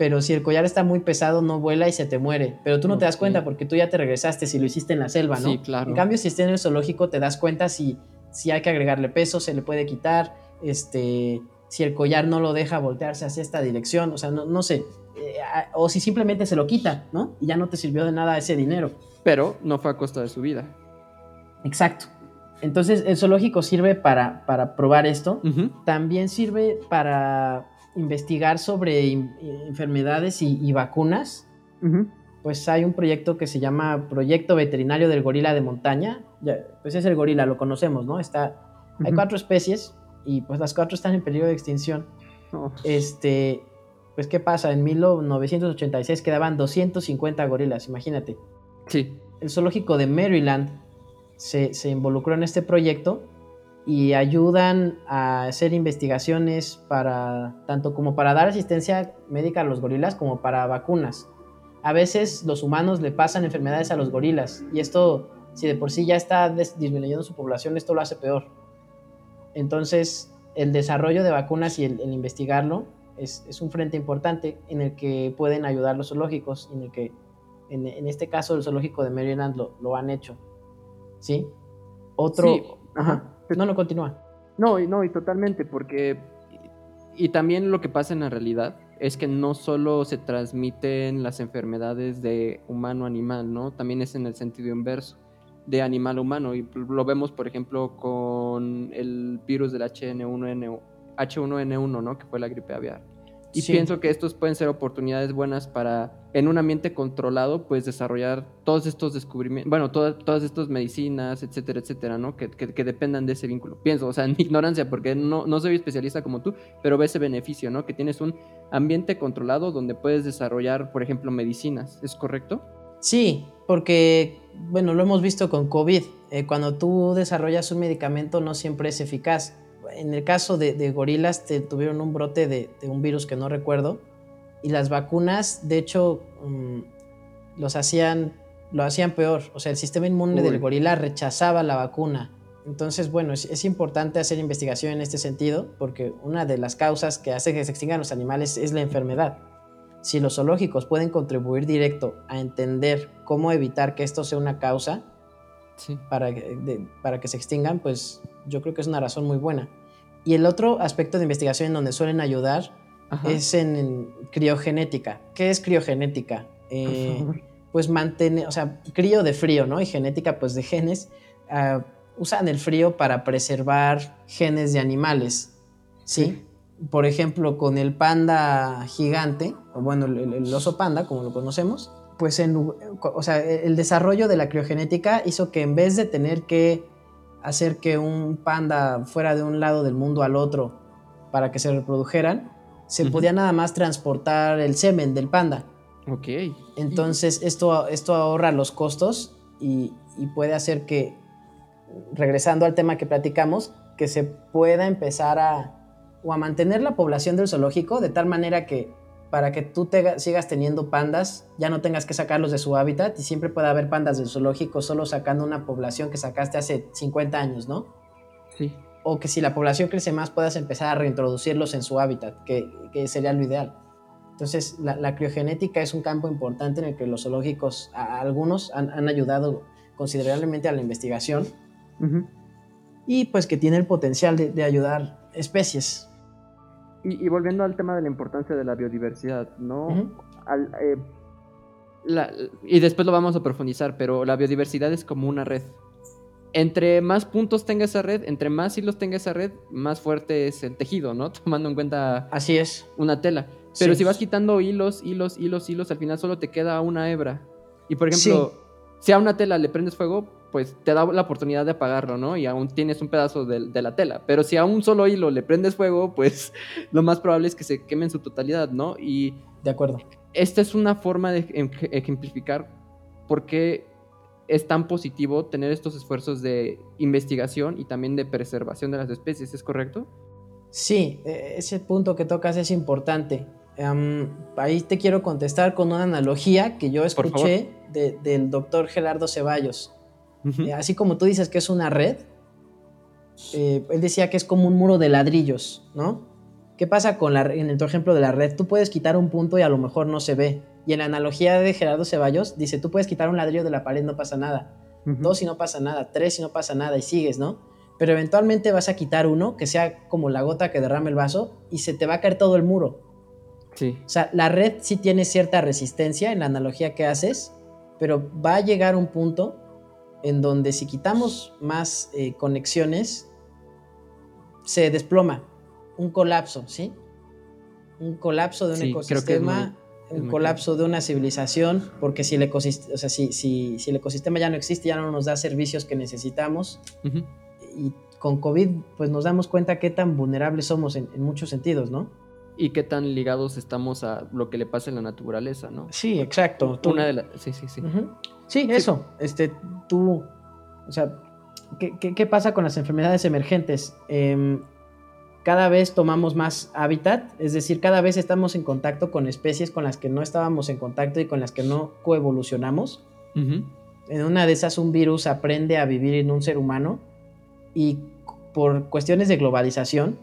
pero si el collar está muy pesado no vuela y se te muere. Pero tú no te das cuenta porque tú ya te regresaste si lo hiciste en la selva, ¿no? Sí, claro. En cambio, si está en el zoológico te das cuenta si, si hay que agregarle peso, se le puede quitar, este, si el collar no lo deja voltearse hacia esta dirección, o sea, no, no sé. Eh, o si simplemente se lo quita, ¿no? Y ya no te sirvió de nada ese dinero. Pero no fue a costa de su vida. Exacto. Entonces, el zoológico sirve para, para probar esto. También sirve para investigar sobre enfermedades y, vacunas, pues hay un proyecto que se llama Proyecto Veterinario del Gorila de Montaña. pues es el gorila, lo conocemos, ¿no? Está, Hay cuatro especies y pues las cuatro están en peligro de extinción. Oh. Este, pues ¿qué pasa? En 1986 quedaban 250 gorilas, imagínate. Sí. El zoológico de Maryland se, se involucró en este proyecto y ayudan a hacer investigaciones para tanto como para dar asistencia médica a los gorilas como para vacunas. A veces los humanos le pasan enfermedades a los gorilas y esto, si de por sí ya está disminuyendo su población, esto lo hace peor. Entonces, el desarrollo de vacunas y el, investigarlo es, un frente importante en el que pueden ayudar los zoológicos, en el que en, este caso el zoológico de Maryland lo, lo han hecho. ¿Sí? Otro... Ajá. No, no, continúa. No, no, y totalmente, porque... Y también lo que pasa en la realidad es que no solo se transmiten las enfermedades de humano a animal, ¿no? También es en el sentido inverso, de animal a humano. Y lo vemos, por ejemplo, con el virus del H1N1, H1N1 ¿no? Que fue la gripe aviar. Y pienso que estos pueden ser oportunidades buenas para, en un ambiente controlado, pues desarrollar todos estos descubrimientos, bueno, todas estas medicinas, etcétera, etcétera, ¿no? Que, que, dependan de ese vínculo. Pienso, o sea, en ignorancia, porque no, no soy especialista como tú, pero ve ese beneficio, ¿no? Que tienes un ambiente controlado donde puedes desarrollar, por ejemplo, medicinas. ¿Es correcto? Sí, porque, bueno, lo hemos visto con COVID. Eh, cuando tú desarrollas un medicamento no siempre es eficaz en el caso de, gorilas te, tuvieron un brote de, un virus que no recuerdo y las vacunas de hecho mm, los hacían lo hacían peor. O sea el sistema inmune del gorila rechazaba la vacuna. Entonces bueno es, importante hacer investigación en este sentido porque una de las causas que hace que se extingan los animales es la enfermedad. Si los zoológicos pueden contribuir directo a entender cómo evitar que esto sea una causa para, para que se extingan, pues yo creo que es una razón muy buena. Y el otro aspecto de investigación en donde suelen ayudar es en, criogenética. ¿Qué es criogenética? Eh, pues mantener, o sea, crío de frío, ¿no? Y genética, pues de genes. Ah, usan el frío para preservar genes de animales, ¿sí? Por ejemplo, con el panda gigante, o bueno, el, oso panda, como lo conocemos, pues en, o sea, el desarrollo de la criogenética hizo que en vez de tener que hacer que un panda fuera de un lado del mundo al otro para que se reprodujeran, se podía nada más transportar el semen del panda. Ok. Entonces esto, esto ahorra los costos y, puede hacer que, regresando al tema que platicamos, que se pueda empezar a, o a mantener la población del zoológico de tal manera que para que tú te, sigas teniendo pandas, ya no tengas que sacarlos de su hábitat y siempre puede haber pandas del zoológico solo sacando una población que sacaste hace 50 años, ¿no? Sí. O que si la población crece más puedas empezar a reintroducirlos en su hábitat, que, sería lo ideal. Entonces, la, criogenética es un campo importante en el que los zoológicos, algunos, han, ayudado considerablemente a la investigación y pues que tiene el potencial de ayudar especies y, volviendo al tema de la importancia de la biodiversidad, ¿no? Eh, y después lo vamos a profundizar, pero la biodiversidad es como una red. Entre más puntos tenga esa red, entre más hilos tenga esa red, más fuerte es el tejido, ¿no? Tomando en cuenta. Así es. Una tela. Pero si vas quitando hilos, hilos, hilos, hilos, al final solo te queda una hebra. Y por ejemplo, si a una tela le prendes fuego, pues te da la oportunidad de apagarlo, ¿no? Y aún tienes un pedazo de, la tela. Pero si a un solo hilo le prendes fuego, pues lo más probable es que se queme en su totalidad, ¿no? Y... De acuerdo. Esta es una forma de ejemplificar por qué es tan positivo tener estos esfuerzos de investigación y también de preservación de las especies, ¿es correcto? Sí, e, ese punto que tocas es importante. ahí te quiero contestar con una analogía que yo escuché del doctor Gerardo Ceballos. Eh, así como tú dices que es una red, eh, él decía que es como un muro de ladrillos, ¿no? ¿Qué pasa con la, en tu ejemplo de la red? Tú puedes quitar un punto y a lo mejor no se ve. Y en la analogía de Gerardo Ceballos, dice, tú puedes quitar un ladrillo de la pared, no pasa nada. Dos y no pasa nada. Tres y no pasa nada. Y sigues, ¿no? Pero eventualmente vas a quitar uno, que sea como la gota que derrama el vaso, y se te va a caer todo el muro. Sí. O sea, la red sí tiene cierta resistencia en la analogía que haces, pero va a llegar un punto en donde si quitamos más eh, conexiones, se desploma, un colapso, ¿sí? Un colapso de un ecosistema, un colapso de una civilización, porque si el, ecosistema, o sea, si, si, si, el ecosistema ya no existe, ya no nos da servicios que necesitamos, y con COVID, pues nos damos cuenta qué tan vulnerables somos en, muchos sentidos, ¿no? Y qué tan ligados estamos a lo que le pasa en la naturaleza, ¿no? Sí, exacto. Una de Sí, sí, sí. Sí, eso. Este, tú, o sea, ¿qué, pasa con las enfermedades emergentes? Em, cada vez tomamos más hábitat, es decir, cada vez estamos en contacto con especies con las que no estábamos en contacto y con las que no coevolucionamos. En una de esas un virus aprende a vivir en un ser humano y por cuestiones de globalización,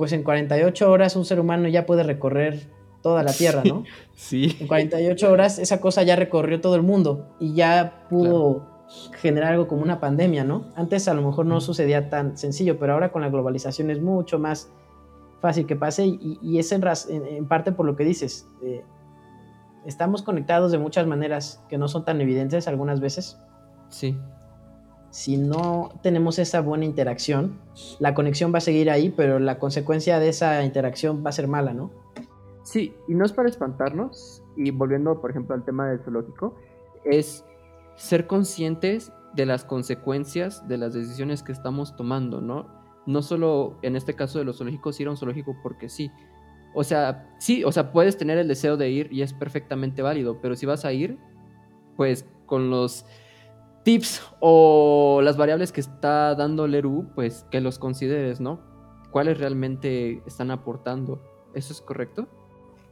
pues en 48 horas un ser humano ya puede recorrer toda la Tierra, ¿no? Sí. En 48 horas esa cosa ya recorrió todo el mundo y ya pudo generar algo como una pandemia, ¿no? Antes a lo mejor no sucedía tan sencillo, pero ahora con la globalización es mucho más fácil que pase y, es en, parte por lo que dices. Eh, estamos conectados de muchas maneras que no son tan evidentes algunas veces. Sí. Si no tenemos esa buena interacción, la conexión va a seguir ahí, pero la consecuencia de esa interacción va a ser mala, ¿no? Sí, y no es para espantarnos, y volviendo, por ejemplo, al tema del zoológico, es ser conscientes de las consecuencias de las decisiones que estamos tomando, ¿no? No solo en este caso de los zoológicos ir a un zoológico porque sí. O sea, sí, o sea, puedes tener el deseo de ir y es perfectamente válido, pero si vas a ir, pues con los tips o las variables que está dando Leru, pues que los consideres, ¿no? ¿Cuáles realmente están aportando? ¿Eso es correcto?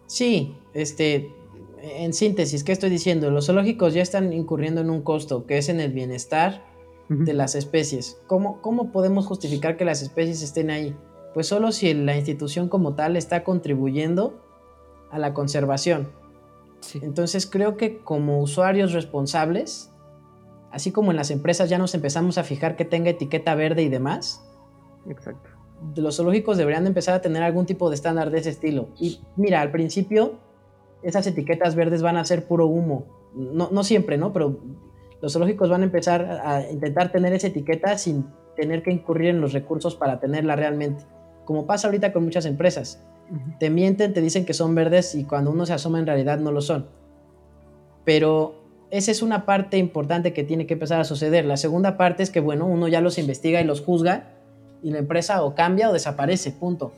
Sí, este, en síntesis, ¿qué estoy diciendo? Los zoológicos ya están incurriendo en un costo, que es en el bienestar de las especies. ¿Cómo, ¿Cómo podemos justificar que las especies estén ahí? Pues solo si la institución como tal está contribuyendo a la conservación. Entonces creo que como usuarios responsables, así como en las empresas ya nos empezamos a fijar que tenga etiqueta verde y demás, Exacto los zoológicos deberían empezar a tener algún tipo de estándar de ese estilo. Y mira, al principio esas etiquetas verdes van a ser puro humo. No, no siempre, ¿no? Pero los zoológicos van a empezar a intentar tener esa etiqueta sin tener que incurrir en los recursos para tenerla realmente. Como pasa ahorita con muchas empresas. Te mienten, te dicen que son verdes y cuando uno se asoma en realidad no lo son. Pero esa es una parte importante que tiene que empezar a suceder. La segunda parte es que, bueno, uno ya los investiga y los juzga y la empresa o cambia o desaparece, punto.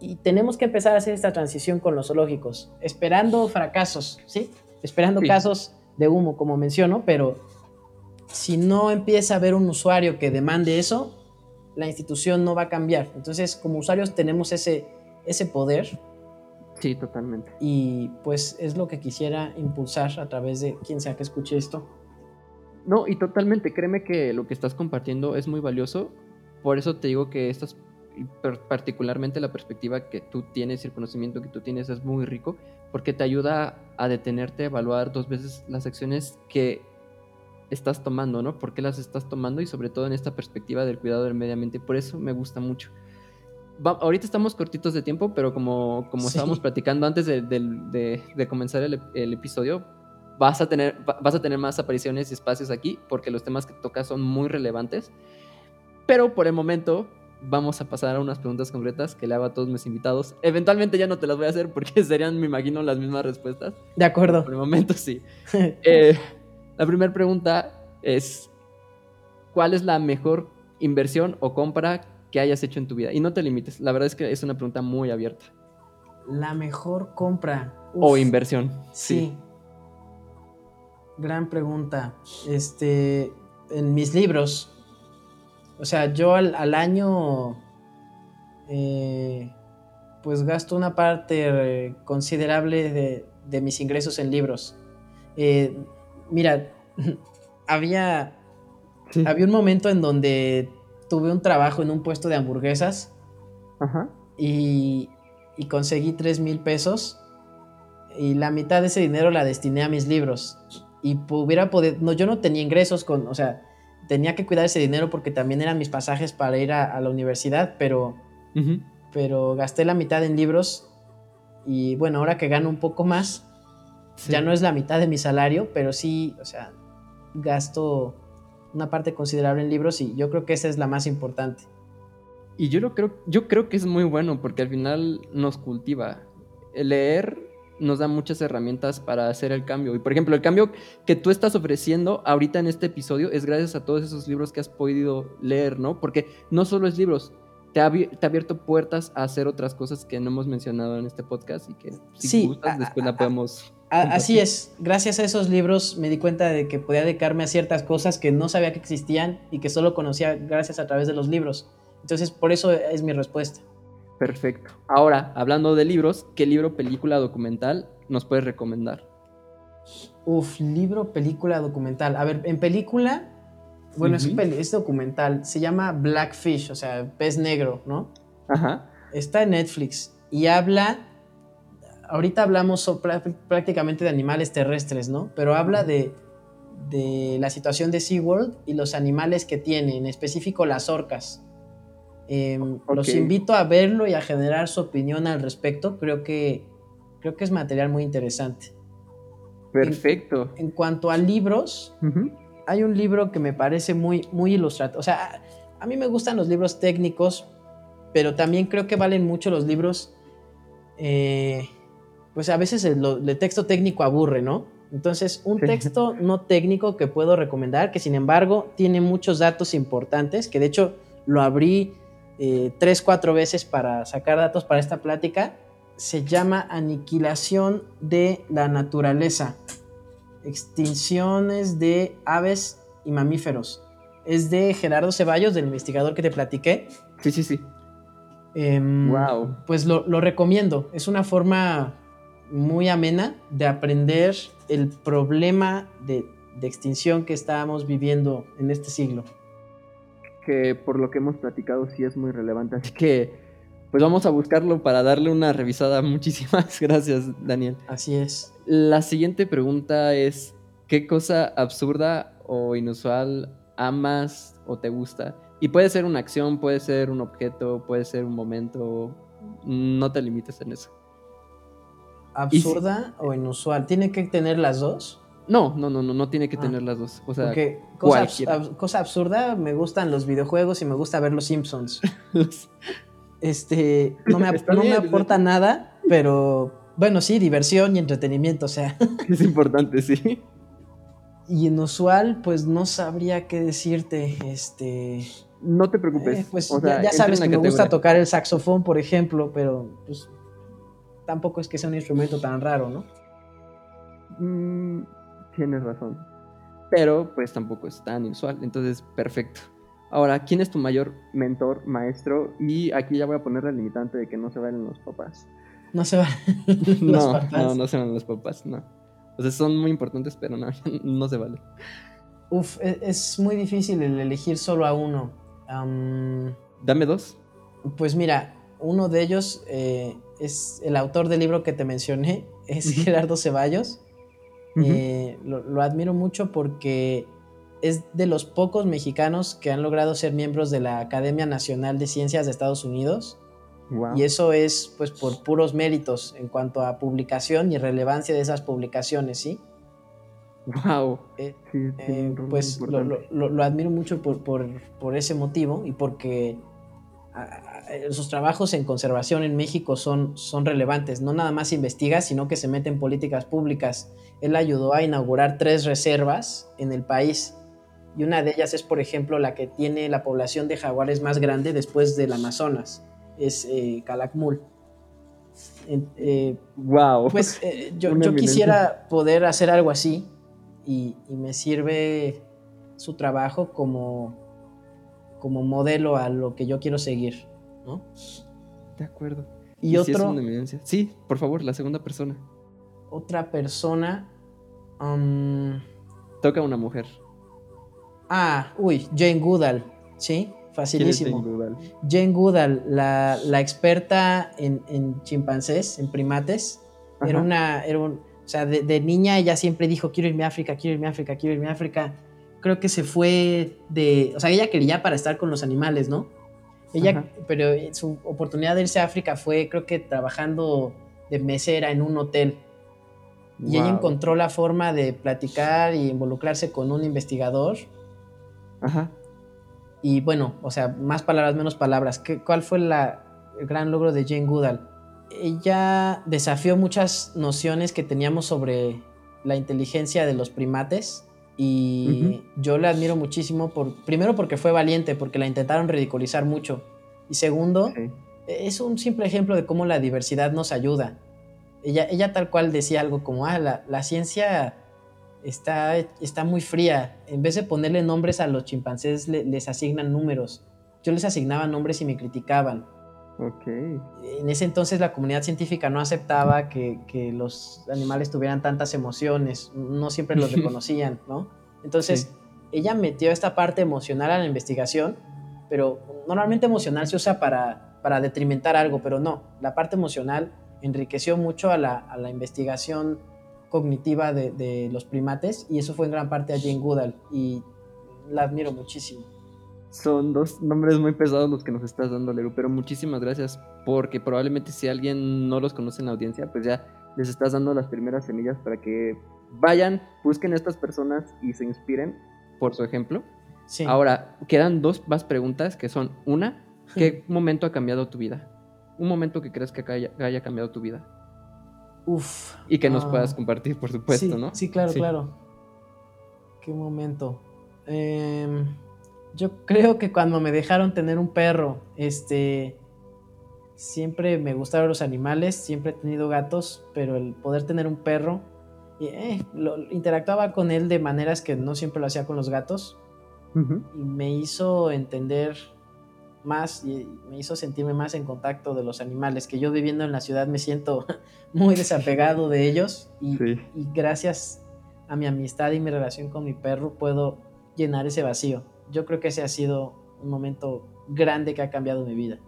Y tenemos que empezar a hacer esta transición con los zoológicos, esperando fracasos, ¿sí? Esperando casos de humo, como menciono, pero si no empieza a haber un usuario que demande eso, la institución no va a cambiar. Entonces, como usuarios tenemos ese, ese poder Sí, totalmente. Y pues es lo que quisiera impulsar a través de quien sea que escuche esto. No, y totalmente, créeme que lo que estás compartiendo es muy valioso. Por eso te digo que estás, particularmente la perspectiva que tú tienes y el conocimiento que tú tienes es muy rico, porque te ayuda a detenerte, a evaluar dos veces las acciones que estás tomando, ¿no? ¿Por qué las estás tomando? Y sobre todo en esta perspectiva del cuidado del medio ambiente. Por eso me gusta mucho. Ahorita estamos cortitos de tiempo, pero como, como estábamos platicando antes de, comenzar el, el, episodio, vas a, tener, vas a tener más apariciones y espacios aquí porque los temas que tocas son muy relevantes. Pero por el momento vamos a pasar a unas preguntas concretas que le hago a todos mis invitados. Eventualmente ya no te las voy a hacer porque serían, me imagino, las mismas respuestas. De acuerdo. por el momento sí. eh, la primera pregunta es, ¿cuál es la mejor inversión o compra que hayas hecho en tu vida? Y no te limites, la verdad es que es una pregunta muy abierta. La mejor compra. o inversión. Sí. Gran pregunta. Este, en mis libros, o sea, yo al, año, eh, pues gasto una parte considerable de, mis ingresos en libros. Eh, mira, había, había un momento en donde tuve un trabajo en un puesto de hamburguesas Y, y conseguí 3 mil pesos y la mitad de ese dinero la destiné a mis libros. Y hubiera podido, no, yo no tenía ingresos con, o sea, tenía que cuidar ese dinero porque también eran mis pasajes para ir a, la universidad, pero, pero gasté la mitad en libros y bueno, ahora que gano un poco más, ya no es la mitad de mi salario, pero sí, o sea, gasto una parte considerable en libros y yo creo que esa es la más importante. Y yo lo creo, yo creo que es muy bueno porque al final nos cultiva. Leer nos da muchas herramientas para hacer el cambio. Y por ejemplo, el cambio que tú estás ofreciendo ahorita en este episodio es gracias a todos esos libros que has podido leer, ¿no? Porque no solo es libros, te ha, abierto puertas a hacer otras cosas que no hemos mencionado en este podcast y que si sí, gustas, después la podemos. Así es, gracias a esos libros me di cuenta de que podía dedicarme a ciertas cosas que no sabía que existían y que solo conocía gracias a través de los libros. Entonces, por eso es mi respuesta. Perfecto. Ahora, hablando de libros, ¿qué libro, película, documental nos puedes recomendar? Uf, libro, película, documental. A ver, en película, bueno, es, documental, se llama Blackfish, o sea, pez negro, ¿no? Ajá. Está en Netflix y habla, ahorita hablamos prácticamente de animales terrestres, ¿no? Pero habla de, de la situación de SeaWorld y los animales que tiene, en específico las orcas. Em, los invito a verlo y a generar su opinión al respecto. Creo que, creo que es material muy interesante. Perfecto. En, cuanto a libros, hay un libro que me parece muy, muy ilustrado. O sea, a mí me gustan los libros técnicos, pero también creo que valen mucho los libros. Eh, pues a veces el, el, texto técnico aburre, ¿no? Entonces, un texto no técnico que puedo recomendar, que sin embargo tiene muchos datos importantes, que de hecho lo abrí eh, tres, cuatro veces para sacar datos para esta plática, se llama Aniquilación de la Naturaleza, extinciones de aves y mamíferos. Es de Gerardo Ceballos, del investigador que te platiqué. Sí, sí, sí. wow. Em, pues lo, recomiendo. Es una forma muy amena de aprender el problema de, de extinción que estamos viviendo en este siglo que por lo que hemos platicado sí es muy relevante. Así que pues vamos a buscarlo para darle una revisada. Muchísimas gracias, Daniel. Así es. La siguiente pregunta es, ¿qué cosa absurda o inusual amas o te gusta? Y puede ser una acción, puede ser un objeto, puede ser un momento. No te limites en eso. ¿Absurda o inusual? ¿Tiene que tener las dos? No, no, no, no, no tiene que ah. tener las dos. O sea, cosa, absurda, me gustan los videojuegos y me gusta ver los Simpsons. este, no me, aporta nada, pero bueno, sí, diversión y entretenimiento, o sea. Es importante, sí. Y inusual, pues no sabría qué decirte, este... No te preocupes. Eh, pues ya, sabes que me gusta tocar el saxofón, por ejemplo, pero pues tampoco es que sea un instrumento tan raro, ¿no? Mm, tienes razón. Pero pues tampoco es tan inusual, entonces perfecto. Ahora, ¿quién es tu mayor mentor, maestro? Y aquí ya voy a poner el limitante de que no se vayan los papás. No se van los no, papás. No, no se van los papás, no. O sea, son muy importantes, pero no, no se vale. Uf, e, es, muy difícil el elegir solo a uno. Dame dos. Pues mira, uno de ellos eh, es el autor del libro que te mencioné, es Gerardo Ceballos. Eh, lo, admiro mucho porque es de los pocos mexicanos que han logrado ser miembros de la Academia Nacional de Ciencias de Estados Unidos. Y eso es pues por puros méritos en cuanto a publicación y relevancia de esas publicaciones, ¿sí? Wow. Eh, eh, pues lo, admiro mucho por, ese motivo y porque sus trabajos en conservación en México son, son relevantes. No nada más investiga, sino que se mete en políticas públicas. Él ayudó a inaugurar tres reservas en el país y una de ellas es, por ejemplo, la que tiene la población de jaguares más grande después del Amazonas, es eh, Calakmul. wow. Pues eh, yo, quisiera poder hacer algo así y, me sirve su trabajo como, como modelo a lo que yo quiero seguir, ¿no? De acuerdo. Y, otro... sí, por favor, la segunda persona. Otra persona... Um, Toca a una mujer. Ah, uy, Jane Goodall, ¿sí? Facilísimo. Jane Goodall? Jane Goodall, la, experta en, chimpancés, en primates, era una, era un, o sea, de, niña ella siempre dijo, quiero irme a África, quiero irme a África, quiero irme a África. Creo que se fue de, o sea, ella quería para estar con los animales, ¿no? Ella, pero su oportunidad de irse a África fue, creo que trabajando de mesera en un hotel. Y ella encontró la forma de platicar y involucrarse con un investigador Ajá. Y bueno, o sea, más palabras, menos palabras. ¿Qué, ¿Cuál fue la, el gran logro de Jane Goodall? Ella desafió muchas nociones que teníamos sobre la inteligencia de los primates y yo la admiro muchísimo por primero porque fue valiente porque la intentaron ridiculizar mucho y segundo es un simple ejemplo de cómo la diversidad nos ayuda ella, ella tal cual decía algo como ah la, la ciencia está, está muy fría. En vez de ponerle nombres a los chimpancés, les asignan números. Yo les asignaba nombres y me criticaban. Ok. En ese entonces la comunidad científica no aceptaba que, los animales tuvieran tantas emociones, no siempre los reconocían, ¿no? Entonces, ella metió esta parte emocional a la investigación, pero normalmente emocional se usa para, para detrimentar algo, pero no, la parte emocional enriqueció mucho a la, a la investigación cognitiva de, los primates y eso fue en gran parte a Jane Goodall y la admiro muchísimo. Son dos nombres muy pesados los que nos estás dando, Leru, pero muchísimas gracias porque probablemente si alguien no los conoce en la audiencia, pues ya les estás dando las primeras semillas para que vayan, busquen a estas personas y se inspiren por su ejemplo. Sí. Ahora, quedan dos más preguntas que son, una, ¿qué momento ha cambiado tu vida? Un momento que crees que haya cambiado tu vida. Uf. Y que nos ah, puedas compartir, por supuesto, ¿no? Sí, claro, claro. Qué momento. Em, yo creo que cuando me dejaron tener un perro, este. Siempre me gustaron los animales, siempre he tenido gatos, pero el poder tener un perro. Eh, interactuaba con él de maneras que no siempre lo hacía con los gatos. Y me hizo entender más y me hizo sentirme más en contacto de los animales, que yo viviendo en la ciudad me siento muy desapegado de ellos y, gracias a mi amistad y mi relación con mi perro puedo llenar ese vacío. Yo creo que ese ha sido un momento grande que ha cambiado mi vida.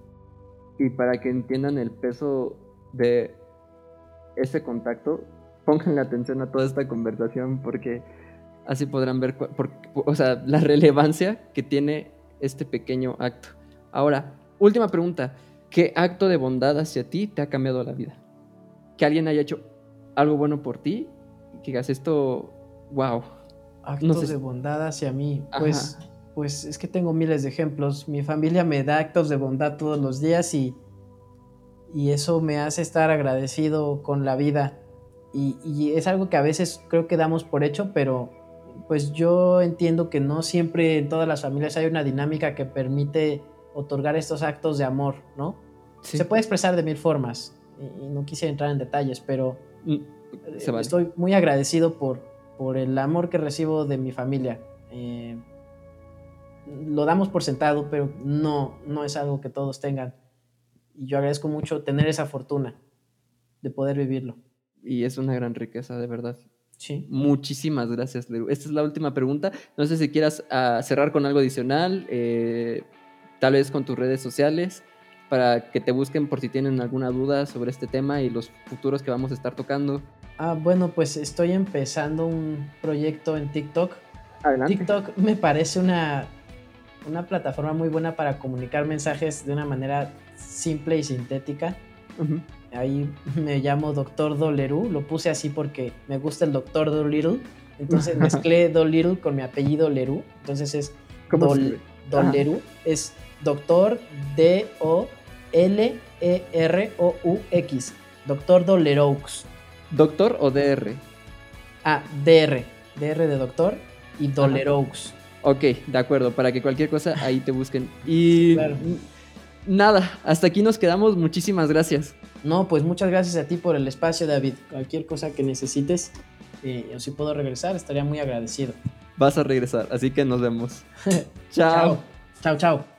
Y para que entiendan el peso de ese contacto, pónganle atención a toda esta conversación porque así podrán ver o sea, la relevancia que tiene este pequeño acto. Ahora, última pregunta. ¿Qué acto de bondad hacia ti te ha cambiado la vida? Que alguien haya hecho algo bueno por ti y que digas esto, wow. Actos de bondad hacia mí. Pues, pues es que tengo miles de ejemplos. Mi familia me da actos de bondad todos los días y, y eso me hace estar agradecido con la vida. Y, y, es algo que a veces creo que damos por hecho, pero pues yo entiendo que no siempre en todas las familias hay una dinámica que permite otorgar estos actos de amor, ¿no? Se puede expresar de mil formas y, no quisiera entrar en detalles, pero mm, estoy muy agradecido por, por el amor que recibo de mi familia. Eh, lo damos por sentado, pero no, no es algo que todos tengan. Y yo agradezco mucho tener esa fortuna. de poder vivirlo. Y es una gran riqueza, de verdad. Sí. Muchísimas gracias, Leru. Esta es la última pregunta. No sé si quieras uh, cerrar con algo adicional, eh, tal vez con tus redes sociales, para que te busquen por si tienen alguna duda sobre este tema y los futuros que vamos a estar tocando. Ah, bueno, pues estoy empezando un proyecto en TikTok. Adelante. TikTok me parece una, una plataforma muy buena para comunicar mensajes de una manera simple y sintética. Uh -huh. Ahí me llamo Doctor Dolerú, lo puse así porque me gusta el Doctor Dolittle. Entonces mezclé Dolittle con mi apellido Lerú. Entonces es Dol, Dolerú. Es Doctor D-O-L-E-R-O-U-X. Doctor Doleroux. ¿Doctor o DR? Ah, DR. DR de doctor y Doleroux. Ok, de acuerdo, para que cualquier cosa ahí te busquen. Y Claro. nada, hasta aquí nos quedamos. Muchísimas gracias. No, pues muchas gracias a ti por el espacio, David. Cualquier cosa que necesites, eh, o si puedo regresar, estaría muy agradecido. Vas a regresar, así que nos vemos. Chao. Chao, chao.